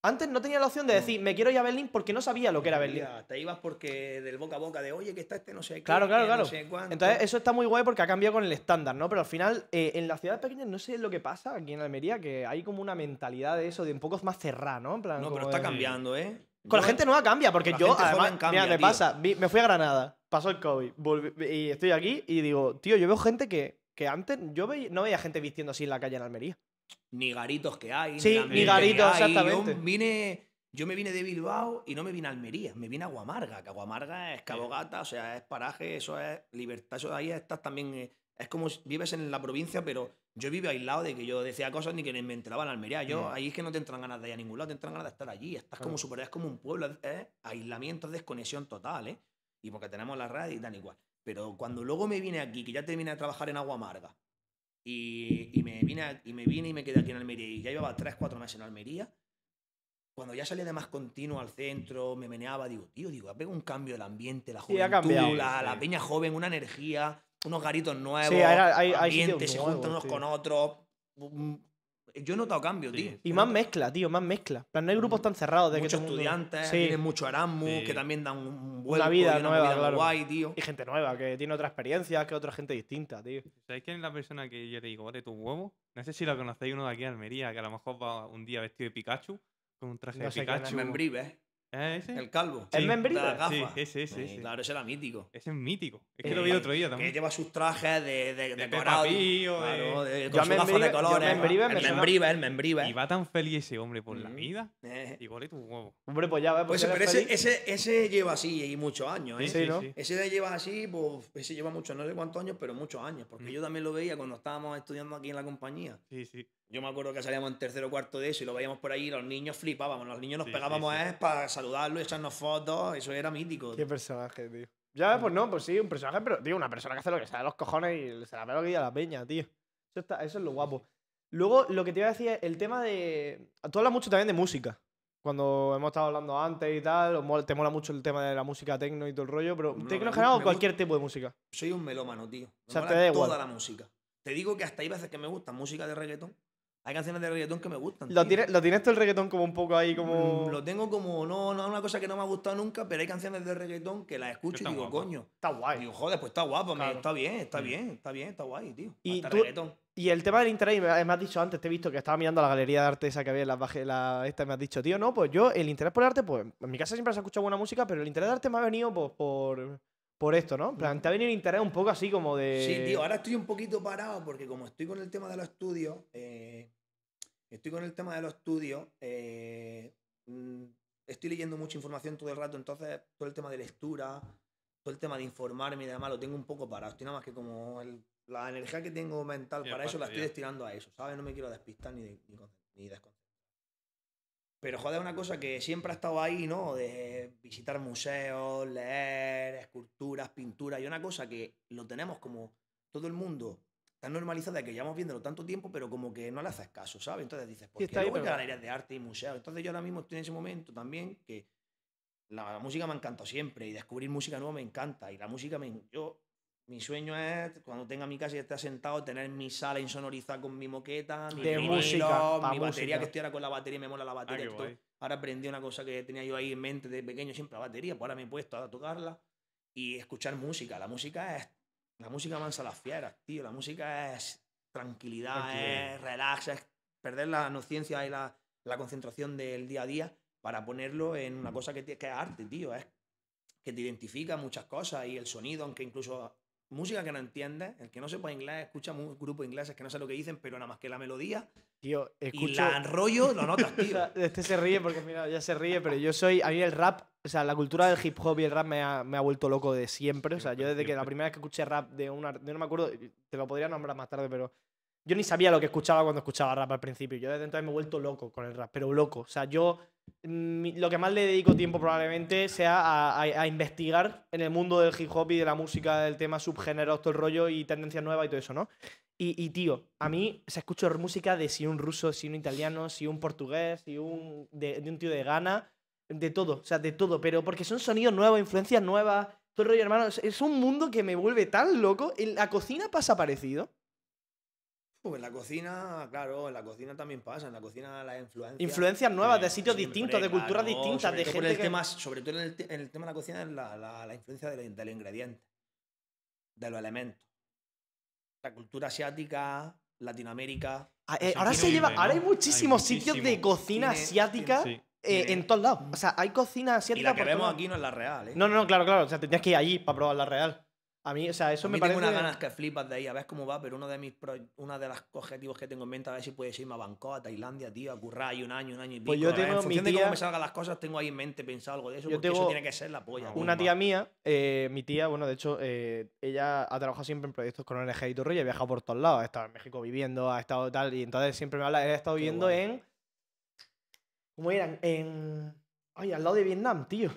Antes no tenía la opción de decir, me quiero ir a Berlín porque no sabía lo que era Berlín. Te ibas porque del boca a boca de, oye, que está este no sé qué. Claro, claro, claro. No sé cuánto". Entonces, eso está muy guay porque ha cambiado con el estándar, ¿no? Pero al final, eh, en las ciudades pequeñas, no sé lo que pasa aquí en Almería, que hay como una mentalidad de eso, de un poco más cerrada, ¿no? En plan, No, pero está de- cambiando, ¿eh? Con la gente nueva cambia, porque yo, además, cambia, mira, me pasa, me fui a Granada, pasó el COVID, volví- y estoy aquí y digo, tío, yo veo gente que, que antes yo no veía gente vistiendo así en la calle en Almería. Ni garitos que hay. Sí, ni ambiente garitos, exactamente. Yo vine, yo me vine de Bilbao y no me vine a Almería, me vine a Guamarga, que Guamarga es Cabogata, o sea, es paraje, eso es libertad, eso de ahí estás también, eh, es como si vives en la provincia, pero yo vivo aislado de que yo decía cosas ni que me enteraba en Almería. Yo, Mm. ahí es que no te entran ganas de ir a ningún lado, te entran ganas de estar allí. Estás como super, es como un pueblo, es, es aislamiento, es desconexión total, ¿eh? Y porque tenemos la red y tal igual. Pero cuando luego me vine aquí, que ya terminé de trabajar en Aguamarga, y, y me vine, a- y me vine y me quedé aquí en Almería, y ya llevaba 3, 4 meses en Almería, cuando ya salía de más continuo al centro, me meneaba, digo, tío, digo, ha pegado un cambio el ambiente, la Sí, juventud, ha cambiado. la, Sí, la sí. peña joven, una energía, unos garitos nuevos, Sí, hay- hay- hay ambiente, sitios se nuevos, juntan unos sí. con otros, Yo he notado cambio, Sí. tío. Y más mezcla, tío, más mezcla. En plan, no hay grupos tan cerrados de que Muchos mundo- estudiantes, Sí. tienen mucho Erasmus, Sí. que también dan un vuelco vida y una nueva, movida muy claro. guay, tío. Y gente nueva, que tiene otra experiencia que otra gente distinta, tío. ¿Sabéis quién es la persona que yo le digo, vale, tu huevo? No sé si la conocéis uno de aquí en Almería, que a lo mejor va un día vestido de Pikachu, con un traje No de. Pikachu. Membrive, ¿Es ese? el calvo. ¿El Sí. Sí, ese, ese. Claro, ese era mítico. Ese es mítico. Es que Eh, lo vi el otro día Que también. lleva sus trajes de, de, De decorados. Claro, de- con sus de colores. Membrive el membrive, el membrive. Y va tan feliz ese hombre por la Mm. vida. Eh. Y vale tu huevo. Hombre, pues ya ves. Pues, pero eres ese, ese, ese lleva así y muchos años, ¿eh? Sí, ¿no? Ese lleva así, pues ese lleva muchos, no sé cuántos años, pero muchos años. Porque Mm. yo también lo veía cuando estábamos estudiando aquí en la compañía. Sí, sí. Yo me acuerdo que salíamos en tercero o cuarto de eso y lo veíamos por ahí y los niños flipábamos. Los niños nos Sí, sí, pegábamos sí. ¿eh? para saludarlo y echarnos fotos. Eso era mítico. Qué personaje, tío. Ya pues no, pues sí, un personaje, pero, tío, una persona que hace lo que sea de los cojones y se la que diga la peña, tío. Eso, está, eso es lo guapo. Luego, lo que te iba a decir es el tema de. Tú hablas mucho también de música. Cuando hemos estado hablando antes y tal, te mola mucho el tema de la música tecno y todo el rollo, pero No, tecno general o cualquier tipo de música. Soy un melómano, tío. Me O sea, mola te da toda igual. la música. Te digo que hasta hay veces que me gustan música de reggaetón. Hay canciones de reggaetón que me gustan. Lo tío. tienes, lo tienes todo el reggaetón como un poco ahí, como. Mm, Lo tengo como, no, no es una cosa que no me ha gustado nunca, pero hay canciones de reggaetón que las escucho y digo, coño. Está guay. Digo, joder, pues está guapo, Claro. está bien, está Mm. bien, está bien, está guay, tío. Y Hasta tú- reggaetón. Y el tema del interés, me, me has dicho antes, te he visto que estaba mirando la galería de arte esa que había en la, baje- la esta y me has dicho, tío, no, pues yo, el interés por el arte, pues en mi casa siempre se ha escuchado buena música, pero el interés de arte me ha venido pues, por, por esto, ¿no? En plan, te ha venido el interés un poco así como de. Sí, tío, ahora estoy un poquito parado porque como estoy con el tema de los estudios, eh, estoy con el tema de los estudios, eh, mm, estoy leyendo mucha información todo el rato, entonces todo el tema de lectura, todo el tema de informarme y demás lo tengo un poco parado. Estoy nada más que como el- la energía que tengo mental para eso la estoy destinando a eso, ¿sabes? No me quiero despistar ni, ni, ni desconcentrar. Pero joder, una cosa que siempre ha estado ahí, ¿no? De visitar museos, leer, esculturas, pinturas, y una cosa que lo tenemos como todo el mundo tan normalizada que llevamos viéndolo tanto tiempo, pero como que no le haces caso, ¿sabes? Entonces dices, ¿por Sí, qué luego hay galerías de arte y museos? Entonces yo ahora mismo estoy en ese momento también que la música me ha encantado siempre y descubrir música nueva me encanta. Y la música, me, yo, mi sueño es cuando tenga mi casa y esté sentado, tener mi sala insonorizada con mi moqueta, mi De vinilo, música, mi batería, música. que estoy ahora con la batería y me mola la Ah, batería. qué esto- guay. Ahora aprendí una cosa que tenía yo ahí en mente de pequeño, siempre la batería, pues ahora me he puesto a tocarla y escuchar música. La música es. La música mansa a las fieras, tío. La música es tranquilidad, Tranquilidad. es relax, es perder la nocencia y la, la concentración del día a día para ponerlo en una cosa que, que es arte, tío. Es que te identifica muchas cosas y el sonido, aunque incluso música que no entiendes, el que no sepa inglés, escucha grupos ingleses que no sé lo que dicen, pero nada más que la melodía Tío, y escucho. la enrollo, lo notas, O tío. sea, este se ríe porque, mira, ya se ríe, pero yo soy. A mí el rap, o sea, la cultura del hip hop y el rap me ha, me ha vuelto loco de siempre. O sea, yo desde que la primera vez que escuché rap de una. No me acuerdo, te lo podría nombrar más tarde, pero. Yo ni sabía lo que escuchaba cuando escuchaba rap al principio. Yo desde entonces me he vuelto loco con el rap, pero loco. O sea, yo. mi- lo que más le dedico tiempo probablemente sea a, a- a investigar en el mundo del hip hop y de la música, del tema subgéneros, todo el rollo y tendencias nuevas y todo eso, ¿no? Y, y, tío, a mí se escucho música de si un ruso, si un italiano, si un portugués, si un de, de un tío de Ghana, de todo, o sea, de todo, pero porque son sonidos nuevos, influencias nuevas, todo el rollo, hermano, es, es un mundo que me vuelve tan loco. En la cocina pasa parecido. Pues en la cocina, claro, en la cocina también pasa, en la cocina las influencias. Influencias nuevas de sitios siempre, distintos, de culturas claro, distintas, de todo gente el que... tema, sobre todo en el, en el tema de la cocina es la, la- la influencia del, del ingrediente, de los elementos. La cultura asiática, Latinoamérica. Ah, eh, ahora se lleva, ahora hay muchísimos Hay sitios de cocina Tiene- asiática Sí. eh, en todos lados. O sea, hay cocina Y asiática la que por vemos lados. aquí no es la real, ¿eh? No, no, no, claro, claro. O sea, tendrías que ir allí para probar la real. A mí, o sea, eso A me mí parece. tengo unas ganas que flipas de ahí, a ver cómo va, pero uno de mis pro- una de los objetivos que tengo en mente a ver si puedes irme a Bangkok, a Tailandia, tío, a currar ahí un año, un año y pico. Pues yo tengo en de cómo me salgan las cosas, tengo ahí en mente pensado algo de eso, Yo porque eso tiene que ser la polla. una tía mía, eh, mi tía, bueno, de hecho, eh, ella ha trabajado siempre en proyectos con ONG y todo y ha viajado por todos lados. Ha estado en México viviendo, ha estado tal, y entonces siempre me habla. Ha estado Qué viviendo guay. en. ¿Cómo eran? En. Ay, al lado de Vietnam, tío.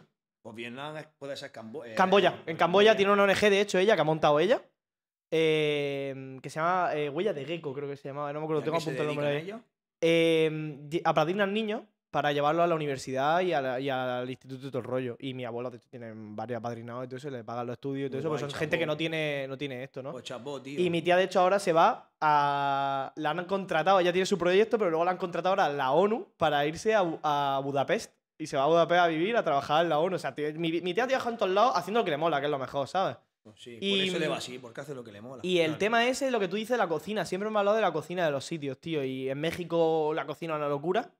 Pues Vietnam puede ser Cambo eh, Camboya. En Camboya tiene una ONG, de hecho, ella, que ha montado ella. eh, que se llama eh, Huella de Gecko, creo que se llamaba. No me ¿Y acuerdo, tengo apuntado el nombre? Eh, di- a padrinar niños para llevarlo a la universidad y, a la- y al instituto y todo el rollo. Y mi de hecho, tiene varios apadrinados y todo eso, le pagan los estudios y todo eso, pues son gente que no tiene, no tiene esto, ¿no? Pues chapó, tío. Y mi tía, de hecho, ahora se va a. La han contratado, ella tiene su proyecto, pero luego la han contratado ahora a la ONU para irse a Budapest. Y se va a Budapest a vivir, a trabajar en la ONU. O sea, tío, mi, mi tía viaja en todos lados haciendo lo que le mola, que es lo mejor, ¿sabes? Pues sí, y- por eso le va así, porque hace lo que le mola. Y el tema ese es lo que tú dices de la cocina. Siempre me he hablado de la cocina de los sitios, tío. Y en México la cocina es una locura.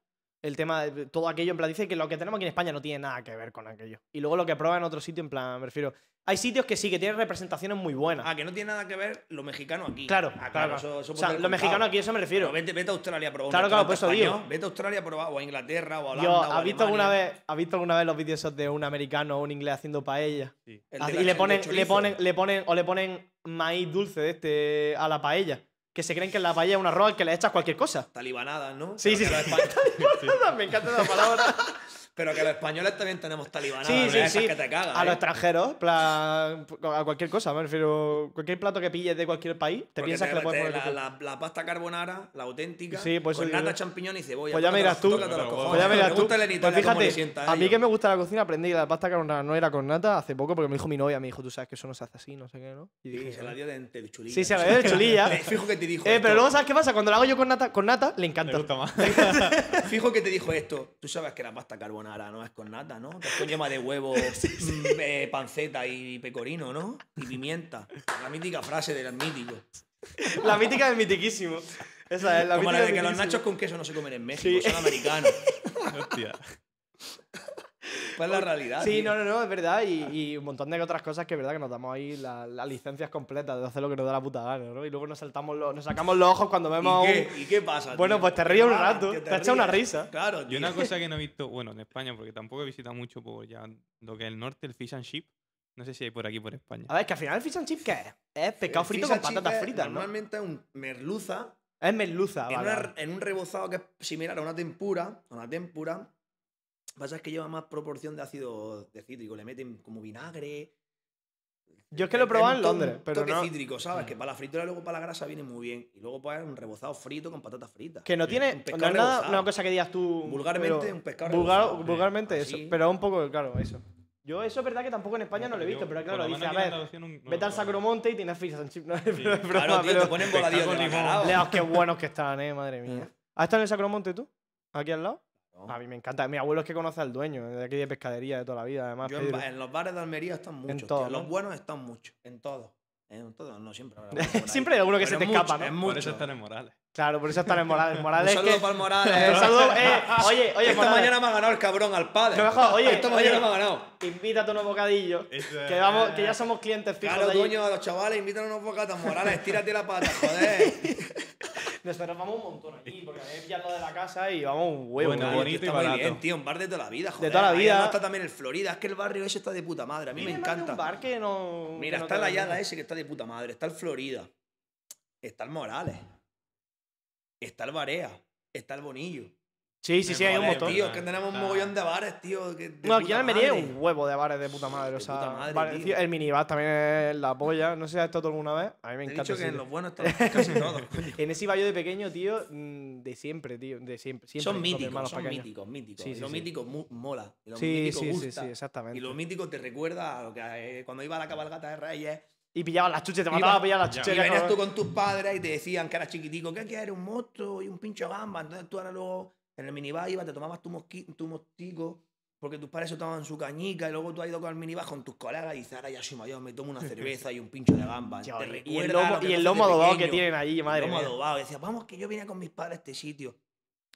El tema de todo aquello, en plan, dice que lo que tenemos aquí en España no tiene nada que ver con aquello. Y luego lo que prueba en otro sitio, en plan, me refiero. Hay sitios que sí, que tienen representaciones muy buenas. Ah, que no tiene nada que ver lo mexicano aquí. claro, Ah, claro. Eso, eso o sea, lo mexicano aquí, eso me refiero. Pero vete, vete a Australia a probar Claro, claro, por eso digo. Vete a Australia a probar, o a Inglaterra, o a Holanda. Yo, o a ¿has visto, alguna vez, ¿has visto alguna vez los vídeos de un americano o un inglés haciendo paella? Sí. Así- y le ponen, le ponen, le ponen, o le ponen maíz dulce de este a la paella. Que se creen que en la paella es un arroz al que le echas cualquier cosa. Talibanadas, ¿no? Sí, Pero sí, sí. espa- me encanta esa palabra. Pero que los españoles también tenemos talibanadas. Sí, sí, esas sí. que te cagas, A los ¿eh? extranjeros, plan, a cualquier cosa, me refiero. Cualquier plato que pilles de cualquier país, te Porque piensas que le puedes poner. la, la- la pasta carbonara, la auténtica, Sí, pues con nata, champiñón y cebolla. Pues ya me dirás tú. Pues ya me dirás tú. Pues fíjate, a mí ellos. que me gusta la cocina, aprendí que la pasta carbonara no era con nata hace poco porque me dijo mi novia, me dijo, tú sabes que eso no se hace así, no sé qué, ¿no? Y dije, se la dio de, de chulilla. Sí, se la dio de chulilla. Eh, Fijo que te dijo Eh, esto. pero luego, ¿sabes qué pasa? Cuando lo hago yo con nata, con nata le Me encanta. gusta más. Fijo que te dijo esto. Tú sabes que la pasta carbonara no es con nata, ¿no? Es con yema de huevo, mm, eh, panceta y pecorino, ¿no? Y pimienta. La mítica frase del mítico. La mítica del mitiquísimo. Esa es la Como mítica la de que los nachos con queso no se comen en México, Sí. son americanos. Hostia. Pues es la realidad. Sí, tío. no, no, no, es verdad. Y, y un montón de otras cosas que es verdad que nos damos ahí la- las licencias completas de hacer lo que nos da la puta gana, ¿no? Y luego nos saltamos los, nos sacamos los ojos cuando vemos ¿Y qué? un. ¿Y qué pasa? Bueno, tío? pues te ríes un nada, rato, que te echa una risa. Claro, Y tío. una cosa que no he visto, bueno, en España, porque tampoco he visitado mucho por ya lo que es el norte, el fish and chip. No sé si hay por aquí, por España. A ver, que al final el fish and chip, ¿qué es? Es pescado El frito con patatas fritas, ¿no? Normalmente es un merluza Es merluza, en, vale. una- en un rebozado que es similar a una tempura. A una tempura. Pasa es que lleva más proporción de ácido de cítrico. Le meten como vinagre. Yo es que lo he probado en un to- Londres, un pero toque no. cítrico, ¿sabes? Que para la fritura y luego para la grasa viene muy bien. Y luego pues un rebozado frito con patatas fritas. Que no Un tiene. pescado No es nada una cosa que digas tú. Vulgarmente, pero- un pescado vulgar- rebozado. vulgarmente eso. Pero un poco, claro, eso. Yo eso es verdad que tampoco en España no lo he Yo, visto, pero claro, dice, a ver, no- lo vete al. Sacromonte y tienes fish and chip. No es broma, Claro, tío, pero- te ponen voladillos de bacalao. Leos, qué buenos que están, eh, madre mía. ¿Has estado en el Sacromonte tú? ¿Aquí al lado? No. A mí me encanta. Mi abuelo es que conoce al dueño, de aquí de pescadería de toda la vida, además. Yo en, en los bares de Almería están muchos. tío. todos, Los ¿no? buenos están muchos. En todos. En todos, no siempre. Siempre hay alguno que Pero se te escapa, mucho, ¿no? Es Por eso están en Morales. Claro, por eso están en Morales. Morales Un saludo que... para el Morales. Eh, saludo, eh, oye, oye, Esta Morales, mañana me ha ganado el cabrón al padre. No oye, Esta oye. mañana me ha ganado. invítate unos bocadillos. Que, es. vamos, que ya somos clientes fijos Claro, coño, a los chavales, invítanos unos bocatas. Morales, tírate la pata, joder. Nosotros vamos un montón allí, porque a mí me pillan lo de la casa y vamos un huevo. Bueno, tío. bonito y barato. bien, tío. Un bar de toda la vida, joder. toda la vida. está también el Florida. Es que el barrio ese está de puta madre. A mí me de encanta. un bar que no... Mira, que no está la ni- ese que está de puta madre. Está el Florida. Está el Morales. Está el Barea. Está el Bonillo. Sí, sí, sí, hay un montón. Tío, es que tenemos un mogollón de bares, tío. que de No, aquí en Almería hay un huevo de bares de puta madre. O sea, puta madre, bares- tío. el minibar también es la polla. No sé si has estado alguna vez. A mí me Te he encanta. dicho que en los buenos están casi todos. coño. En ese iba yo de pequeño, tío, mm, de siempre, tío. De siempre. siempre Son míticos, son pequeños. míticos, míticos. Sí, Y sí, lo sí. mítico mu- mola. Y lo Sí, mítico sí, sí, gusta. sí, exactamente. Y lo mítico te recuerda a lo que eh, cuando iba a la cabalgata de Reyes. Y pillaban las chuches, te mataba a pillar las chuches. Y venías tú con tus padres y te decían que eras chiquitico, ¿qué quieres? Un monstruo y un pincho gamba. Entonces tú ahora luego en el minibar ibas, te tomabas tu, mosqui- tu mostico porque tus padres se tomaban su cañica y luego tú has ido con el minibar con tus colegas y dices, ahora ya soy mayor, me tomo una cerveza y un pincho de gamba. Tío, Te y- el lomo, y el lomo adobado que tienen allí, madre El lomo mía. adobado. Y decías, vamos, que yo vine con mis padres a este sitio.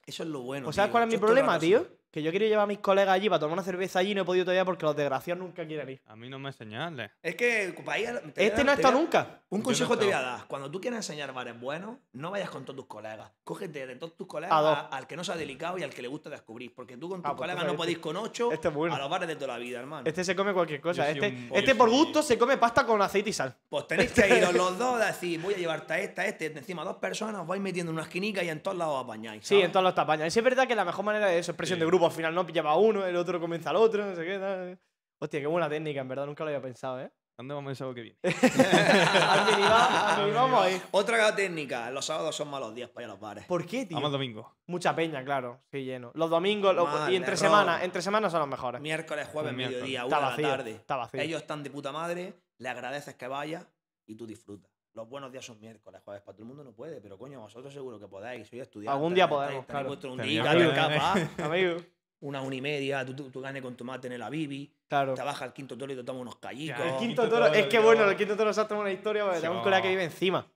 Eso es lo bueno. Pues ¿sabes cuál es mi problema, tío? Que yo quiero llevar a mis colegas allí para tomar una cerveza allí y no he podido todavía porque los desgraciados nunca quieren ir. A mí no me señales. Es que para ir a- te Este no ha te estado nunca. Un Yo consejo no te voy a dar. Cuando tú quieras enseñar bares buenos, no vayas con todos tus colegas. Cógete de todos tus colegas A dos. a- al que no sea delicado y al que le gusta descubrir. Porque tú con tus Ah, pues colegas no podéis con ocho este es bueno. a los bares de toda la vida, hermano. Este se come cualquier cosa. Yo Este, este por gusto se come pasta con aceite y sal. Pues tenéis que iros los dos a decir, voy a llevarte a esta, a este, encima dos personas, os vais metiendo en una esquinica y en todos lados os apañáis. Sí, en todos los tapaños. Y sí es verdad que la mejor manera de eso es presión Sí. de grupo. Al final no lleva uno, el otro comienza al otro, no sé qué. tal. Hostia, qué buena técnica, en verdad. Nunca lo había pensado, ¿eh? ¿Dónde vamos el sábado que viene? vamos a ir. Otra técnica, los sábados son malos días para ir a los bares. ¿Por qué, tío? Vamos domingo. Mucha peña, claro. Sí, lleno. Los domingos los- y entre error. semana, entre semanas son los mejores. Miércoles, jueves, Un miércoles. mediodía, Está una de vacío, la tarde. está vacío. Ellos están de puta madre, le agradeces que vayas y tú disfrutas. Los buenos días son miércoles, jueves. Para todo el mundo no puede, pero coño, vosotros seguro que podéis. Soy estudiante. Algún día podemos, claro. Vuestro un Tenía día, que te haber- escapas, Amigo. Una una y media, tú, tú, tú ganes con tomate en la bibi, Claro. te baja el quinto toro y te toma unos callicos. Ya, El quinto toro, es que bueno, el quinto toro se ha tomado una historia porque Sí, tengo un colega que vive encima.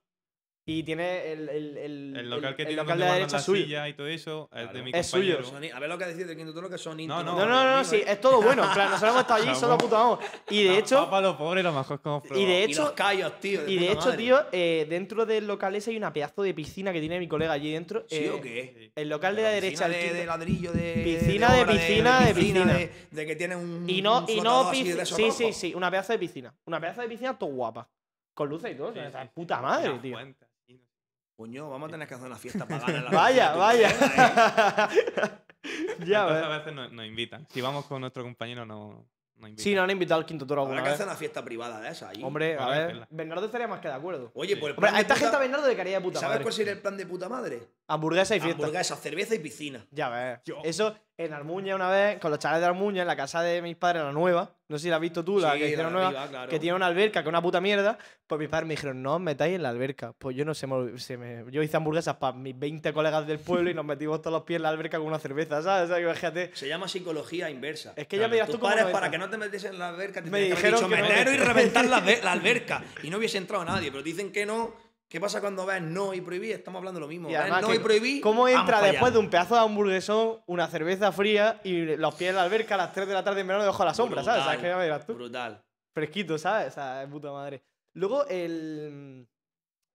Y tiene el, el, el, El local que el tiene local donde de la derecha suyo. sillas y todo eso es de mi Es suyo. compañero. A ver lo que decís del quinto toro, que son íntimos. no. No, no, no, no, sí, es todo bueno. En plan, nosotros hemos estado allí, solo puto vamos. Y de hecho, Para los pobres, lo mejor hemos y de Y hecho, los callos, tío. y de hecho, madre. tío, eh, dentro del local ese hay una pedazo de piscina que tiene mi colega allí dentro. ¿Sí eh, o qué? El local de la derecha, piscina el de, quinto- de ladrillo, de. Piscina de obra, piscina de piscina. De, de que tiene un. Y no, y no piscina. de Sí, sí, sí, una pedazo de piscina. Una pedazo de piscina todo guapa. Con luces y todo. Puta madre, tío. fuentes, sí, no sé. Coño, vamos a tener que hacer una fiesta para ganar la Vaya, vaya. ¿eh? ya, Entonces, ves. a veces nos, nos invitan. Si vamos con nuestro compañero, no nos invitan. Sí, nos han invitado al quinto toro Habrá alguna que vez. hacer una fiesta privada de esa. allí. Hombre, a Habrá que ver. Bernardo estaría más que de acuerdo. Oye, Sí. pues el Hombre, a esta puta- gente a Bernardo le caería de puta ¿Sabes madre. cuál sería el plan de puta madre? Hamburguesa y fiesta. Hamburguesa, cerveza y piscina. Ya ves. Yo. Eso en Armuña una vez, con los chavales de Armuña, en la casa de mis padres, la nueva. No sé si la has visto tú, la Sí, que hicieron nueva. arriba, claro. Que tiene una alberca, que es una puta mierda. Pues mis padres me dijeron, no os metáis en la alberca. Pues yo no sé, me- se me- yo hice hamburguesas para mis 20 colegas del pueblo y nos metimos todos los pies en la alberca con una cerveza, ¿sabes? O sea, imagínate. Se llama psicología inversa. Es que ya Claro. me dirás tú para que no te metes en la alberca, te Me tenían que dijeron dicho que no. y reventar la, la alberca. Y no hubiese entrado nadie, pero te dicen que no. ¿Qué pasa cuando ves no y prohibir? Estamos hablando lo mismo. Y Ves además no que y prohibir. ¿Cómo entra después de un pedazo de hamburguesón, una cerveza fría y los pies en la alberca a las 3 de la tarde en verano debajo de la sombra, ¿sabes? O sea, es que ya me dirás tú. Brutal. Fresquito, ¿sabes? O sea, es puta madre. Luego, el.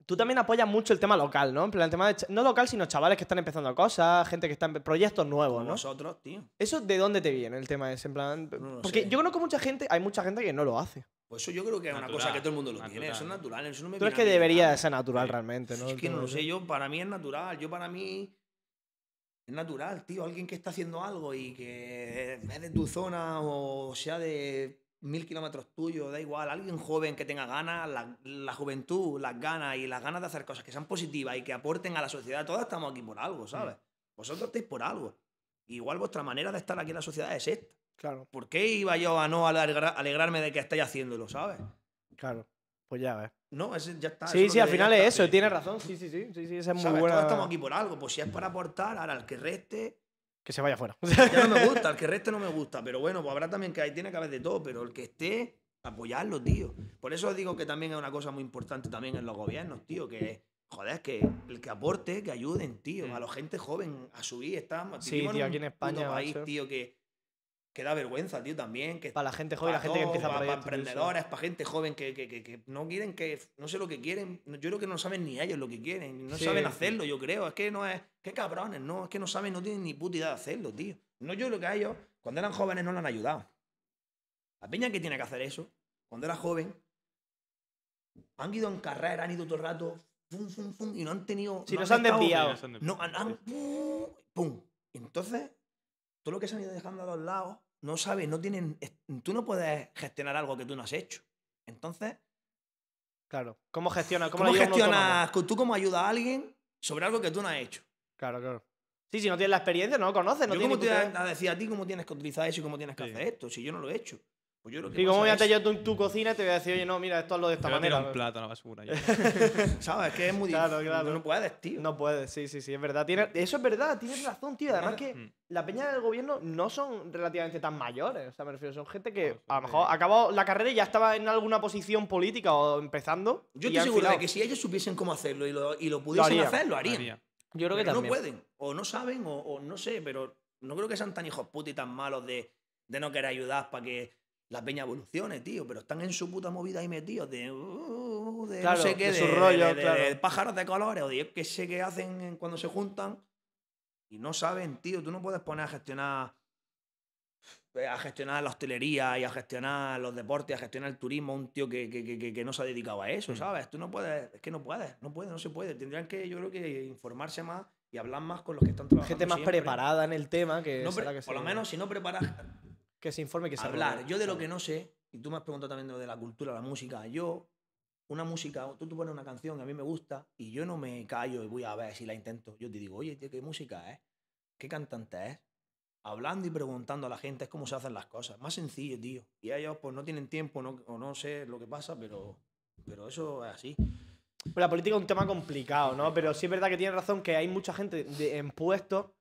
Tú también apoyas mucho el tema local, ¿no? En plan, el tema de. No local, sino chavales que están empezando cosas, gente que está en proyectos nuevos, ¿no? Nosotros, tío. ¿Eso de dónde te viene el tema ese? En plan. lo porque sé. yo conozco mucha gente, hay mucha gente que no lo hace. Pues eso yo creo que es una cosa que todo el mundo lo tiene. Eso es natural. Eso no me Tú viene que debería de ser natural realmente, ¿no? Es que no lo sé, yo para mí es natural. Yo para mí es natural, tío. Alguien que está haciendo algo y que es de tu zona o sea de mil kilómetros tuyos, da igual. Alguien joven que tenga ganas, la, la juventud, las ganas y las ganas de hacer cosas que sean positivas y que aporten a la sociedad. Todos estamos aquí por algo, ¿sabes? Vosotros estáis por algo. Igual vuestra manera de estar aquí en la sociedad es esta. Claro, ¿Por qué iba yo a no alegra- alegrarme de que estáis haciéndolo, ¿sabes? claro. Pues ya ves. No, ese ya está. Sí, sí, al final es eso, tienes razón. Sí, sí, sí. Sí, sí, esa es muy ¿Sabes? buena. Todos estamos aquí por algo. Pues si es para aportar, ahora el que reste. Que se vaya fuera. Ya no me gusta, el que reste no me gusta. Pero bueno, pues habrá también que ahí tiene que haber de todo. Pero el que esté, apoyarlo, tío. Por eso os digo que también es una cosa muy importante también en los gobiernos, tío. Que, joder, que el que aporte, que ayuden, tío. A la gente joven a subir. Estamos, Sí, tío, un aquí en España, país, tío, que, que da vergüenza, tío, también. Que Para la gente joven, la gente que empieza para, proyectos, tío, sí. emprendedores, para gente joven que, que- que- que no quieren que. No sé lo que quieren. Yo creo que no saben ni ellos lo que quieren. No Sí, saben sí. hacerlo, yo creo. Es que no es. Qué cabrones, no. Es que no saben, no tienen ni puta idea de hacerlo, tío. No yo lo que a ellos, cuando eran jóvenes, no lo han ayudado. La peña que tiene que hacer eso, cuando era joven, han ido en carrera, han ido todo el rato. Fum, fum, fum, y no han tenido. Sí, no han se han desviado. No han- pum, pum. Entonces, todo lo que se han ido dejando a los lados, no sabes, no tienen. Tú no puedes gestionar algo que tú no has hecho. Entonces, Claro. ¿Cómo gestionas? ¿Cómo, gestionas? ¿Tú cómo ayudas a alguien sobre algo que tú no has hecho? Claro, claro. Sí, si no tienes la experiencia, no lo conoces, no yo tienes cómo te voy a decir a ti cómo tienes que utilizar eso y cómo tienes que Sí. hacer esto, si yo no lo he hecho. Pues yo lo que Sí, ¿cómo voy a yo tú en tu cocina y te voy a decir, oye, no, mira, esto es lo de esta manera? un plato a la basura. ya. ¿Sabes? Que es muy Claro, difícil. claro. No puedes, tío. No puedes, sí, sí, sí, es verdad. Tienes- eso es verdad, tienes razón, tío. Además que la peña del gobierno no son relativamente tan mayores. O sea, me refiero, son gente que No, a lo mejor acabó la carrera y ya estaba en alguna posición política o empezando. Yo estoy seguro de que si ellos supiesen cómo hacerlo y lo, y lo pudiesen hacer, lo harían. Yo creo que Pero no también. pueden, o no saben, o, o no sé, pero no creo que sean tan hijos putos y tan malos de, de no querer ayudar para que la peña evolucione, tío. Pero están en su puta movida ahí metidos de, uh, de Claro, no sé qué, de de, su rollo, de- claro. pájaros de colores, o de qué sé qué hacen en- cuando se juntan y no saben, tío. Tú no puedes poner a gestionar a gestionar la hostelería y a gestionar los deportes, a gestionar el turismo, a un tío que, que- que- que- no se ha dedicado a eso, Mm. ¿sabes? Tú no puedes, es que no puedes, no puedes, no se puede. Tendrían que, yo creo que informarse más y hablar más con los que están trabajando. Gente más siempre. preparada en el tema que No por se- lo menos, si no preparas, que se informe que se hablar. Yo de lo que no sé y tú me has preguntado también de la cultura, la música. Yo, una música, tú, tú pones una canción que a mí me gusta y yo no me callo y voy a ver si la intento. Yo te digo, oye, tío, ¿qué música es? ¿Qué cantante es? Hablando y preguntando a la gente es cómo se hacen las cosas. Más sencillo, tío. Y ellos pues no tienen tiempo no- o no sé lo que pasa, pero, pero eso es así. La política es un tema complicado, ¿no? Pero sí es verdad que tienes razón que hay mucha gente de- en puestos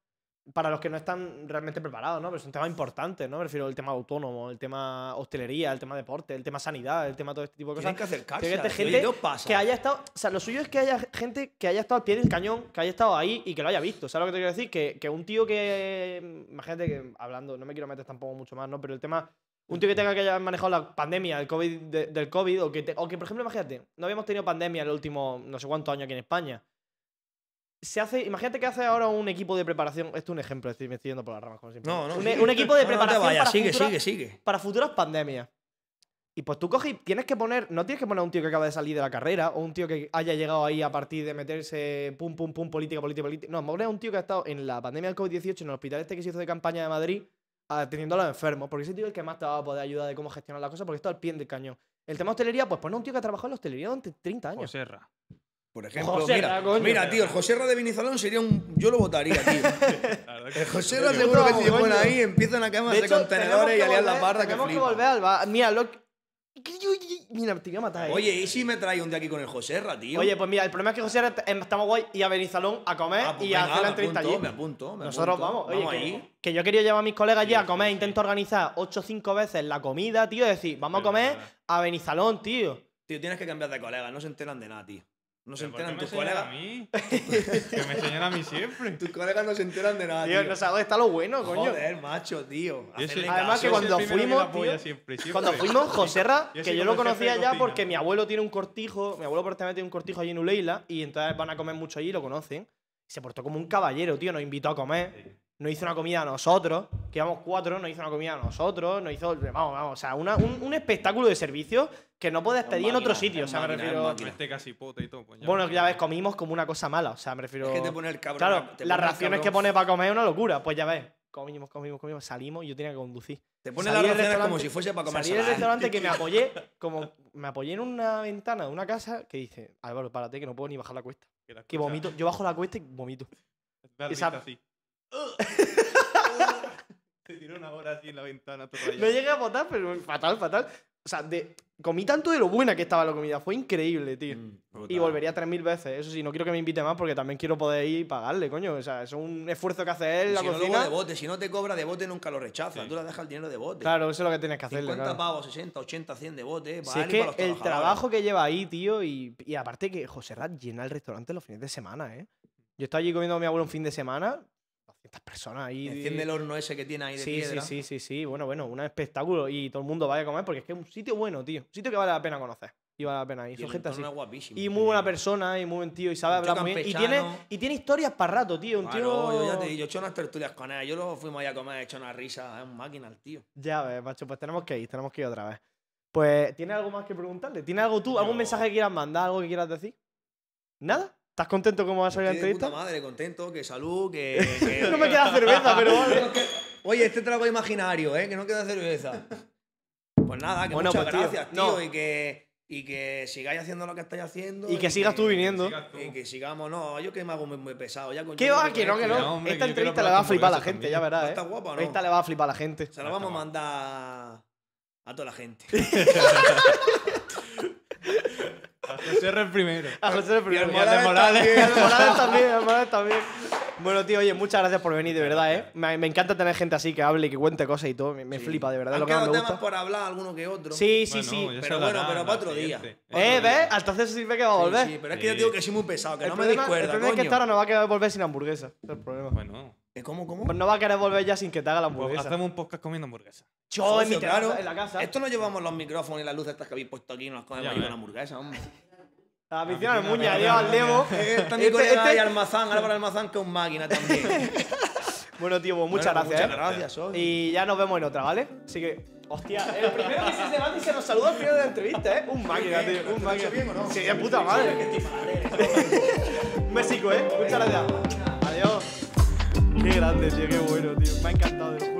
para los que no están realmente preparados, ¿no? Pero es un tema importante, ¿no? Me refiero al tema autónomo, el tema hostelería, el tema deporte, el tema sanidad, el tema todo este tipo de cosas. que acercarse. Que haber decir, gente "Oye, ¿qué os pasa? Que haya estado. O sea, lo suyo es que haya gente que haya estado al pie del cañón, que haya estado ahí y que lo haya visto. ¿Sabes lo que te quiero decir? Que, que un tío que. Imagínate que, hablando, no me quiero meter tampoco mucho más, ¿no? Pero el tema. Un tío que tenga que haya manejado la pandemia el COVID, de- del COVID, o que, te- o que, por ejemplo, imagínate, no habíamos tenido pandemia en los últimos no sé cuántos años aquí en España. Se hace, imagínate que hace ahora un equipo de preparación. Esto es un ejemplo, estoy, me estoy yendo por las ramas, como siempre. No, no. un, sigue. un equipo de No, no preparación vayas, para sigue, futuras- sigue, sigue. para futuras pandemias. Y pues tú coges y tienes que poner, no tienes que poner a un tío que acaba de salir de la carrera o un tío que haya llegado ahí a partir de meterse pum, pum, pum, política, política, política. No, pones a un tío que ha estado en la pandemia del COVID-18 en el hospital este que se hizo de campaña de Madrid atendiendo a los enfermos, porque ese tío es el que más te va a poder ayudar de cómo gestionar las cosas porque está al pie del cañón. El tema hostelería, pues pone a un tío que ha trabajado en la hostelería durante 30 años. Joserra. Por ejemplo, José mira, Ra, coño. mira, tío, el José Ra de Vinizalón sería un. Yo lo votaría, tío. El José Ra seguro que si se pone coño. ahí empiezan a quemarse de hecho, contenedores y a liar la barra que tenemos que flipa. volver al bar. Mira, lo que- Mira, te voy a matar. eh. Oye, ¿y si me trae un día aquí con el José Ra, tío? Oye, pues mira, el problema es que José em- estamos guay y a Benizalón a comer Ah, pues y a venga, hacer la me entrevista apunto, allí. Me apunto, me Nosotros apunto. vamos, oye, Vamos que, ahí. que yo quería llevar a mis colegas allí a comer, sí, intento organizar 8 o 5 veces la comida, tío, y decir, vamos a comer a Benizalón, tío. Tío, tienes que cambiar de colega, no se enteran de nada, tío. No se ¿Pero por enteran tus colegas. a mí? que me enseñan a mí siempre. Tus colegas no se enteran de nada, Tío, tío. no sabes está lo bueno, coño. Joder, macho, tío. Soy- Además que cuando fuimos, apoya tío, siempre, siempre. Cuando fuimos, Joserra, Yo que yo lo conocía ya porque mi abuelo tiene un cortijo, mi abuelo por este tiene un cortijo allí en Uleila y entonces van a comer mucho allí y lo conocen. Se portó como un caballero, tío, nos invitó a comer. Nos hizo una comida a nosotros, que íbamos cuatro, nos hizo una comida a nosotros, nos hizo. Vamos, vamos, o sea, una- un, un espectáculo de servicio que no puedes Es pedir en otro sitio. O es sea, me máquina, es refiero. Este casi pota y todo. Pues ya Bueno, ya ves, comimos como una cosa mala. O sea, me refiero. Es que te pone el cabrón. Claro, te las pone raciones que pone para comer es una locura. Pues ya ves, comimos, comimos, comimos, salimos y yo tenía que conducir. Te pone las raciones como si fuese para comer Salí del restaurante que me apoyé, como me apoyé en una ventana de una casa que dice, Álvaro, párate que no puedo ni bajar la cuesta. Que, vomito, yo bajo la cuesta y vomito. Risa así. Te tiró una hora así en la ventana. No llegué a votar, pero fatal, fatal. O sea, de, comí tanto de lo buena que estaba la comida. Fue increíble, tío. Mm, Y volvería 3.000 veces. Eso sí, no quiero que me invite más porque también quiero poder ir y pagarle, coño. O sea, es un esfuerzo que hace él, la si no, cocina. de bote, si no te cobra de bote, nunca lo rechaza. Sí. Tú le dejas el dinero de bote. Claro, eso es lo que tienes que hacerle. 50 claro. pavos, 60, 80, 100 de bote. Si para es él y que para los el trabajo que lleva ahí, tío, y, y aparte que José Rat llena el restaurante los fines de semana, ¿eh? Yo estaba allí comiendo con mi abuelo un fin de semana, 200 personas ahí. Enciende el horno ese que tiene ahí de Sí, sí, piedra. sí, sí, sí. Bueno, bueno, un espectáculo y todo el mundo vaya a comer porque es que es un sitio bueno, tío. Un sitio que vale la pena conocer. Y vale la pena ir. Y Son gente así. guapísimo. Y muy buena persona y muy buen tío y sabe hablar muy bien. Y tiene, y tiene historias para rato, tío. Un Claro, tío. yo ya te digo, yo he hecho unas tertulias con él. Yo luego fuimos ahí a comer, he hecho una risa. Es un máquina el tío. Ya ves, macho, pues tenemos que ir, tenemos que ir otra vez. Pues, ¿tienes algo más que preguntarle? ¿Tienes algo tú? ¿Algún mensaje que quieras mandar? ¿Algo que quieras decir? ¿Nada? ¿Estás contento cómo va a salir la de entrevista? puta madre, contento, que salud, que. que- No me queda cerveza, pero vale. Oye, este trago imaginario, ¿eh? Que no queda cerveza. Pues nada, que Bueno, muchas pues, gracias, tío. no. Y, que, y que sigáis haciendo lo que estáis haciendo. Y que sigas tú viniendo. Y que sigamos, no, yo que me hago muy, muy pesado. Ya con ¿Qué va? Que no, que no. No, hombre, Esta entrevista le va a flipar a la gente, también. ya verás, ¿No ¿eh? está guapa no? Esta le va a flipar a la gente. Se la vamos a mandar a toda la gente. A José el primero. A José el primero. Y al Morales Morales. Y al Morales también, al Morales también. Bueno, tío, oye, muchas gracias por venir, de verdad, ¿eh? Me, me encanta tener gente así que hable y que cuente cosas y todo. Me, me Sí. flipa, de verdad, Han lo que más me temas gusta. por hablar, alguno que otro. Sí, sí, Bueno, sí. Pero bueno, pero para otro día. Eh, ¿ves? Entonces sirve que va a Sí, volver. Sí, pero es que Sí. yo digo que soy muy pesado, que el no me problema, des cuerda, el problema es que coño. esta hora no va a querer volver sin hamburguesa. Ese es el problema. Bueno, ¿Cómo, cómo? Pues no va a querer volver ya sin que te haga la pues hamburguesa. hacemos un podcast comiendo hamburguesa. Yo en mi terraza, claro. en la casa. Esto no llevamos los micrófonos y las luces estas que habéis puesto aquí nos las comemos la hamburguesa, hombre. La de piscina, Muña, adiós al. Eh, Está mi Este- colega este- Almazán, Álvaro Almazán, que es un máquina también. Bueno, tío, pues muchas Bueno, gracias. Muchas ¿eh? gracias, socio. Y ya nos vemos en otra, ¿vale? Así que, hostia, el primero que se levanta y se nos saluda al final de la entrevista, ¿eh? Un máquina, tío, un máquina. Sí, de puta madre. Un besico, ¿eh? Muchas gracias. Adiós. Qué grande, tío, qué bueno, tío. Me ha encantado.